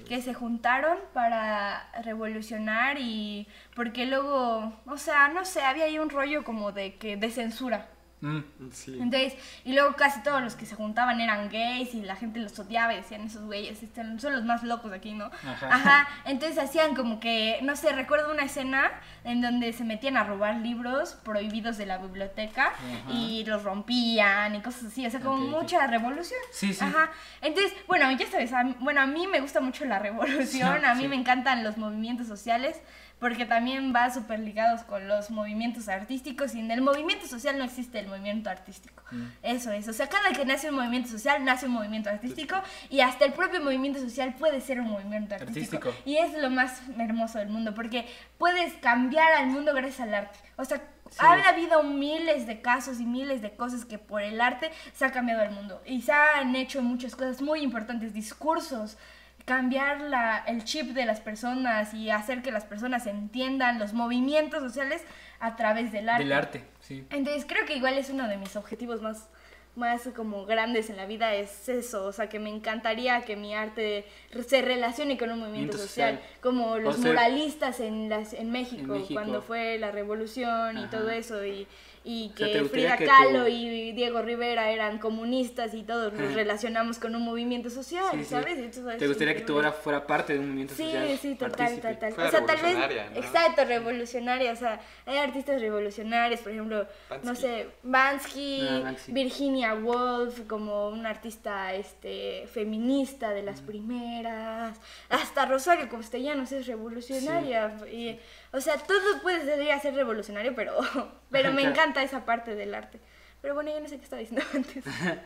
que se juntaron para revolucionar y porque luego, o sea, no sé, había ahí un rollo como de que de censura. Mm. Sí. Entonces, y luego casi todos los que se juntaban eran gays y la gente los odiaba y decían esos güeyes están- son los más locos aquí, ¿no? Ajá. Ajá. Entonces hacían como que, no sé, recuerdo una escena en donde se metían a robar libros prohibidos de la biblioteca y los rompían y cosas así, o sea, como mucha revolución. Sí, sí. Ajá. Entonces, bueno, ya sabes, a bueno, a mí me gusta mucho la revolución, Sí, a mí sí. me encantan los movimientos sociales porque también va súper ligados con los movimientos artísticos y en el movimiento social no existe el movimiento artístico. Mm. Eso es, o sea, cada que nace un movimiento social, nace un movimiento artístico y hasta el propio movimiento social puede ser un movimiento artístico. Artístico. Y es lo más hermoso del mundo porque puedes cambiar al mundo gracias al arte. O sea, han habido miles de casos y miles de cosas que por el arte se ha cambiado el mundo y se han hecho muchas cosas muy importantes, discursos, cambiar la, el chip de las personas y hacer que las personas entiendan los movimientos sociales a través del arte. Del arte, sí. Entonces creo que igual es uno de mis objetivos más, más como grandes en la vida, es eso, o sea que me encantaría que mi arte se relacione con un movimiento Movimiento social, social. como los O sea, muralistas en, las, en, México, en México. cuando fue la revolución y todo eso, y, y O sea, que ¿te gustaría Frida que Kahlo y Diego Rivera eran comunistas y todos Ajá. relacionamos con un movimiento social, Sí, sí. ¿sabes? Y eso es ¿Te gustaría que tu obra fuera parte de un movimiento Sí, social? sí, total, partícipe? total. Fuera o sea, tal vez. Exacto, revolucionaria. O sea, hay artistas revolucionarios, por ejemplo, no Bansky. sé, Bansky, Ah, Banksy. Virginia Woolf, como una artista este, feminista de las primeras. Hasta Rosario Castellanos es revolucionaria. Y, o sea, todo puede a ser revolucionario, pero, pero me encanta esa parte del arte. Pero bueno, yo no sé qué estaba diciendo antes. Eh,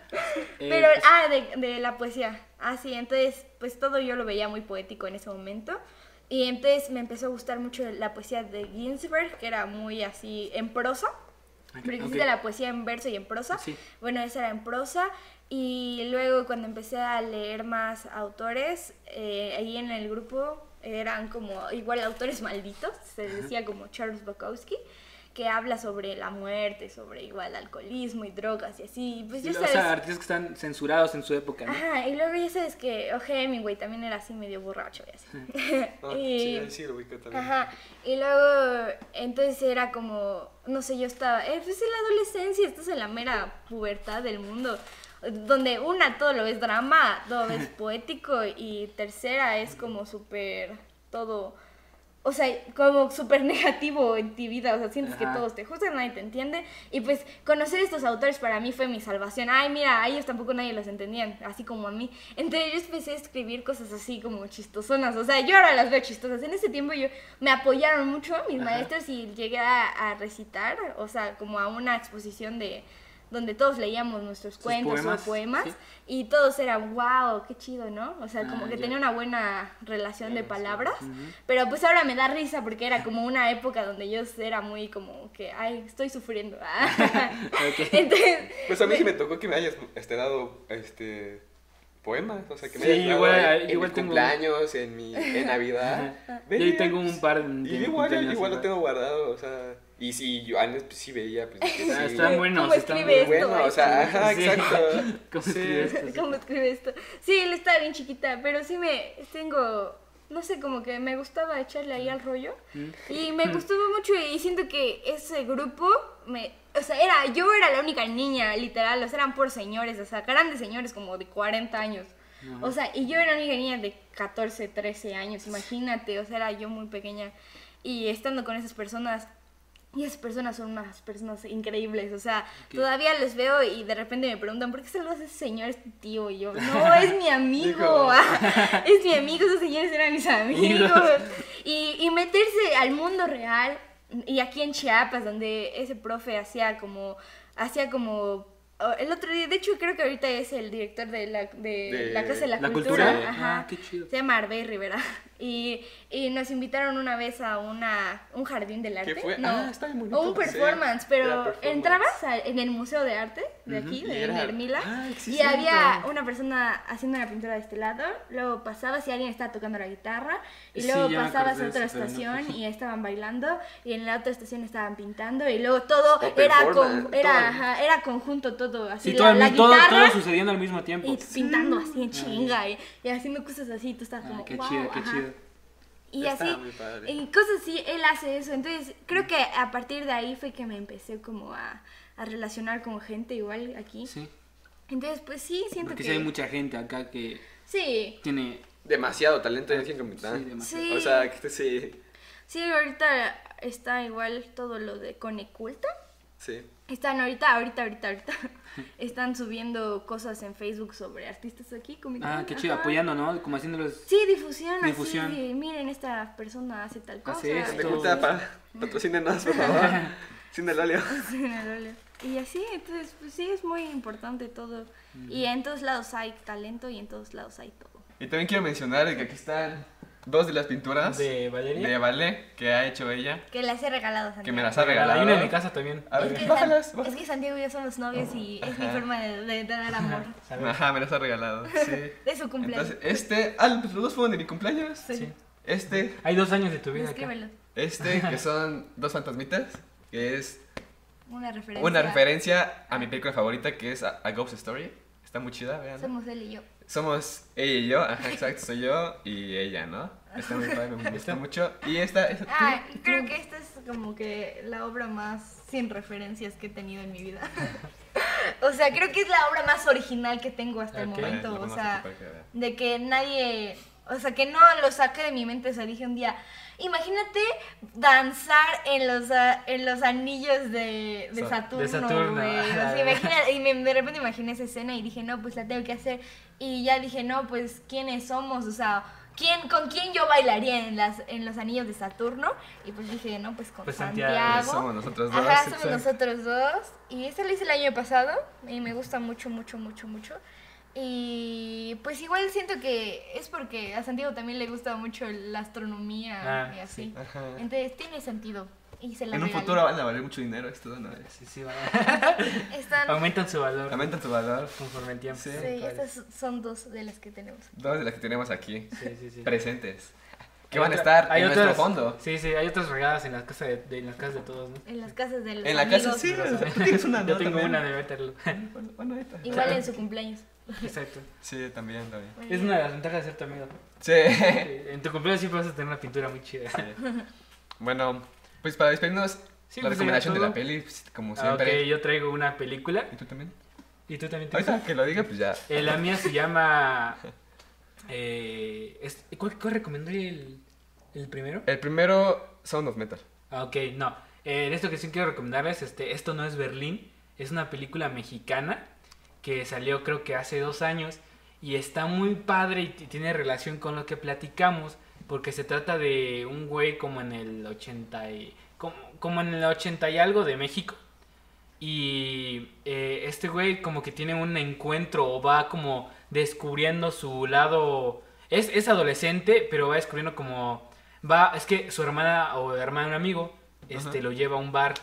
Pero, pues, ah, de, de la poesía. Ah, sí, entonces, pues todo yo lo veía muy poético en ese momento. Y entonces me empezó a gustar mucho la poesía de Ginsberg, que era muy así en prosa. Ok, Porque existe la poesía en verso y en prosa. Sí. Bueno, esa era en prosa. Y luego cuando empecé a leer más autores, eh, ahí en el grupo eran como igual autores malditos, se decía como Charles Bukowski, que habla sobre la muerte, sobre igual alcoholismo y drogas y así. Pues ya o sabes, sea, artistas que están censurados en su época, ¿no? Ajá, y luego ya sabes que o Hemingway también era así medio borracho y así. No, y, sí, sí, también. ajá, y luego entonces era como, no sé, yo estaba, eh, pues en la adolescencia, estás en la mera pubertad del mundo, donde una todo lo es drama, todo es poético y tercera es como súper todo o sea, como súper negativo en tu vida, o sea, sientes Ajá. que todos te juzgan, nadie te entiende, y pues conocer estos autores para mí fue mi salvación. Ay, mira, a ellos tampoco nadie los entendían, así como a mí. Entonces yo empecé a escribir cosas así como chistosonas, o sea, yo ahora las veo chistosas. En ese tiempo yo me apoyaron mucho mis maestros y llegué a, a recitar, o sea, como a una exposición de donde todos leíamos nuestros Sus cuentos poemas, o poemas sí. y todos eran wow, qué chido, ¿no? O sea, como Ah, que ya. tenía una buena relación de palabras, ujú. pero pues ahora me da risa porque era como una época donde yo era muy como que, ay, estoy sufriendo. Ok. Entonces, Pues a mí sí me tocó que me hayas este, dado este, poemas, o sea, que me Sí, hayas dado igual, en, en igual mis tengo- cumpleaños, en mi en Navidad. Yo ahí tengo un par de Y igual, igual lo tengo guardado, o sea, y si yo antes pues, sí veía, pues de que Ah, sí. están buenos, ¿Cómo están escribe muy esto? Bueno, o sea, ajá, Sí. exacto. ¿Cómo Sí. escribe esto? Sí. ¿Cómo escribe esto? Sí, él estaba bien chiquita, pero sí me tengo, no sé, como que me gustaba echarle ahí al rollo. Y me gustó mucho y siento que ese grupo, me, o sea, era, yo era la única niña, literal, o sea, eran por señores, o sea, grandes señores como de 40 años. O sea, y yo era la única niña de 14, 13 años, imagínate, o sea, era yo muy pequeña. Y estando con esas personas, y esas personas son unas personas increíbles, o sea, todavía les veo y de repente me preguntan, ¿por qué saludas a ese señor, este tío? Y yo, no, es mi amigo, es mi amigo, esos señores eran mis amigos. Y, y meterse al mundo real, y aquí en Chiapas, donde ese profe hacía como, hacía como... oh, El otro día, de hecho creo que ahorita es el director de la, de De la Casa de la, la Cultura. Cultura. Ajá. Ah, qué chido. Se llama Arbey Rivera. Y, y nos invitaron una vez a una, un jardín del arte. fue? No, Ah, está bien bonito. o un Sí, performance, era pero performance. entrabas a- en el Museo de Arte de aquí, Y de era- Hermila, Ah, sí, y había una persona haciendo una pintura de este lado, luego pasabas y alguien estaba tocando la guitarra, y Sí, luego me pasabas a otra de eso, pero no. estación y estaban bailando, y en la otra estación estaban pintando, y luego todo O era, con, era, todo. ajá, era conjunto todo, así Sí, la, todo, la todo, guitarra todo sucediendo al mismo tiempo. y pintando así en chinga y, y haciendo cosas así, tú estás Ah, como, qué wow, chido, qué ajá". chido. Y Está así, muy padre. y cosas así, él hace eso. Entonces, creo que a partir de ahí fue que me empecé como a, a relacionar con gente igual aquí. Sí. Entonces, pues sí, siento Porque que... sí hay mucha gente acá que Sí, tiene... Demasiado talento en ciencia Sí, demasiado. sí. O sea, que sí, sí, ahorita está igual todo lo de Coneculta. sí. Están ahorita, ahorita, ahorita, ahorita, están subiendo cosas en Facebook sobre artistas aquí. Ah, qué chido, ajá. apoyando, ¿no? Como haciéndolos... Sí, difusión, Difusión. así, de, miren, esta persona hace tal cosa. Hace esto. Gusta para patrocínenos, por favor. Sin el óleo. Sí, en el óleo. Y así, entonces, pues sí, es muy importante todo. Y en todos lados hay talento y en todos lados hay todo. Y también quiero mencionar que aquí están dos de las pinturas De Valeria. de ballet que ha hecho ella, Que las he regalado a Santiago. que me las ha Hay regalado. una en mi casa también. A Es ver, que, bájalas, San- bájalas. es que Santiago y yo somos novios y es mi forma de, de dar amor. Ajá, me las ha regalado. Sí. De su cumpleaños. Entonces, este. Ah, los dos fueron de mi cumpleaños. Sí. Este, Hay dos años de tu vida acá. Escríbelo. este, que son dos fantasmitas, que es Una referencia. una referencia a mi película favorita, que es A, A Ghost Story. Está muy chida, vean. Somos él y yo. Somos ella y yo, ajá, exacto, soy yo y ella, ¿no? Está muy padre, me gusta mucho. Y esta, esta Ah, creo que esta es como que la obra más sin referencias que he tenido en mi vida. o sea, creo que es la obra más original que tengo hasta el momento. O sea, que de que nadie, o sea, que no lo saqué de mi mente, o sea, dije un día, imagínate danzar en los, a- en los anillos de, de Sa- Saturno, de Saturno, imagina- y me- de repente imaginé esa escena y dije, no, pues la tengo que hacer. Y ya dije, no, pues, ¿quiénes somos? O sea, ¿quién, ¿con quién yo bailaría en, las, en los anillos de Saturno? Y pues dije, no, pues con Pues Santiago. Santiago. Somos nosotros dos. Ajá, somos exacto. nosotros dos. Y esta la hice el año pasado y me gusta mucho, mucho, mucho, mucho. Y pues igual siento que es porque a Santiago también le gusta mucho la astronomía Ah, y así. sí. Entonces tiene sentido. Y se la En un regalé. futuro van a valer mucho dinero esto, ¿no? Sí, sí, va. Están, Aumentan su valor Aumentan tu valor. conforme el tiempo. Sí. sí, estas son dos de las que tenemos. Dos de las que tenemos aquí, Sí, sí, sí. presentes. Que van a estar hay en otras- nuestro fondo. Sí, sí, hay otras regadas en las casas de, de- en las casas de todos, ¿no? En las casas de los En la amigos. casa, sí, tú tienes una, Yo tengo También. una de Waterloo. Bueno, bueno, esta. Igual en su cumpleaños. Exacto. Sí, también, también. Es una de las ventajas de ser tu amigo. Sí. Sí, En tu cumpleaños siempre vas a tener una pintura muy chida. Bueno, pues para despedirnos, Sí, la pues, recomendación de la peli, pues, como Ah, ok, siempre. yo traigo una película. ¿Y tú también? ¿Y tú también tienes? Ahorita que lo diga, pues ya. Eh, la mía se llama. Eh, es- ¿cuál, ¿Cuál recomendó el.? ¿El primero? El primero, Sound of Metal. Ah, Ok, no. Eh, en esto que sí quiero recomendarles, este, esto no es Berlín, es una película mexicana que salió creo que hace dos años y está muy padre y tiene relación con lo que platicamos porque se trata de un güey como en el 80 y, como, como en el 80 y algo de México y eh, este güey como que tiene un encuentro o va como descubriendo su lado es, es adolescente pero va descubriendo como va es que su hermana o hermano un amigo este Ajá. lo lleva a un bar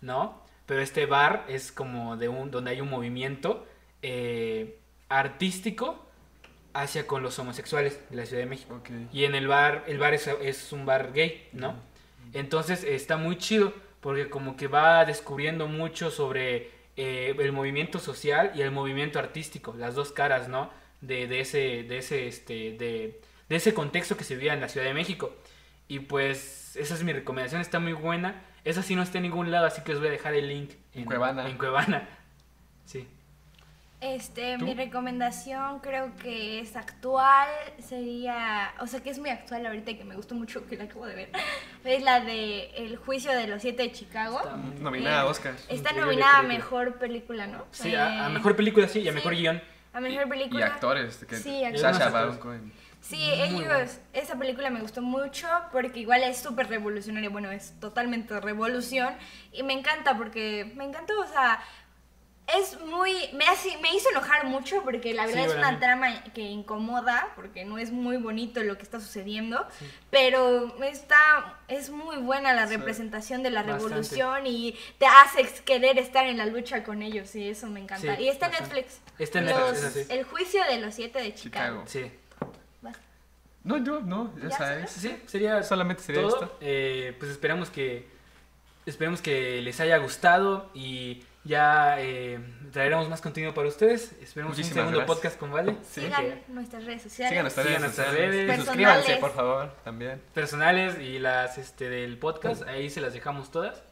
no pero este bar es como de un donde hay un movimiento eh, artístico hacia con los homosexuales de la Ciudad de México y en el bar, el bar es, es un bar gay, ¿no? Entonces está muy chido porque como que va descubriendo mucho sobre eh, el movimiento social y el movimiento artístico, las dos caras, ¿no? De, de ese, de ese, este, de, de ese contexto que se vivía en la Ciudad de México. Y pues esa es mi recomendación, está muy buena. Esa sí no está en ningún lado, así que les voy a dejar el link En Cuevana. En Cuevana. Sí. Este, ¿Tú? mi recomendación creo que es actual, sería, o sea que es muy actual ahorita y que me gustó mucho que la acabo de ver, es la de El juicio de los siete de Chicago. Está Nominada a Eh, Oscar. Está nominada a mejor película, ¿no? Sí, a, a Eh, mejor película sí y a sí. mejor guion. A mejor Y película. actores. Que Sí, actores. Sasha Baron. Cohen. Sí, Muy ellos, esa película me gustó mucho porque igual es súper revolucionaria, bueno, es totalmente revolución y me encanta porque me encantó, o sea, es muy, me, hace, me hizo enojar mucho porque la verdad Sí, es una mí. trama que incomoda porque no es muy bonito lo que está sucediendo, pero está, es muy buena la Sí. representación de la Bastante. revolución y te hace querer estar en la lucha con ellos y eso me encanta. Sí, y está en. Netflix. Está en Los- Netflix, es así. El juicio de los siete de Chicago. Chicago. Sí. No, yo, no, ya, ¿Ya sabes. Sí, sí, sería Solamente sería todo. esto. Eh, pues esperamos que esperemos que les haya gustado y ya eh, traeremos más contenido para ustedes. Esperemos un Muchísimas segundo gracias. podcast con Vale. Sí. Sigan nuestras redes sociales. Sigan nuestras Sigan redes nuestras suscríbanse, por favor, también. personales y las este del podcast, ahí se las dejamos todas.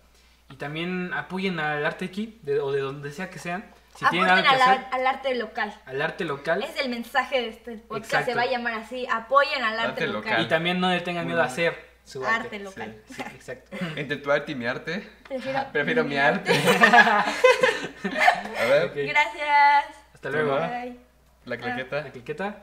Y también apoyen al arte aquí, de, o de donde sea que sean. Si Apoyen algo que al, hacer, ar- al arte local. al arte local. Es el mensaje de este podcast, Exacto. se va a llamar así. Apoyen al arte, Arte local. local. Y también no le tengan miedo a hacer su arte. Arte local. Sí, exacto. Entre tu arte y mi arte. Prefiero, Prefiero mi arte. A ver, Ok. Gracias. Hasta luego. Bye. la claqueta. La cliqueta.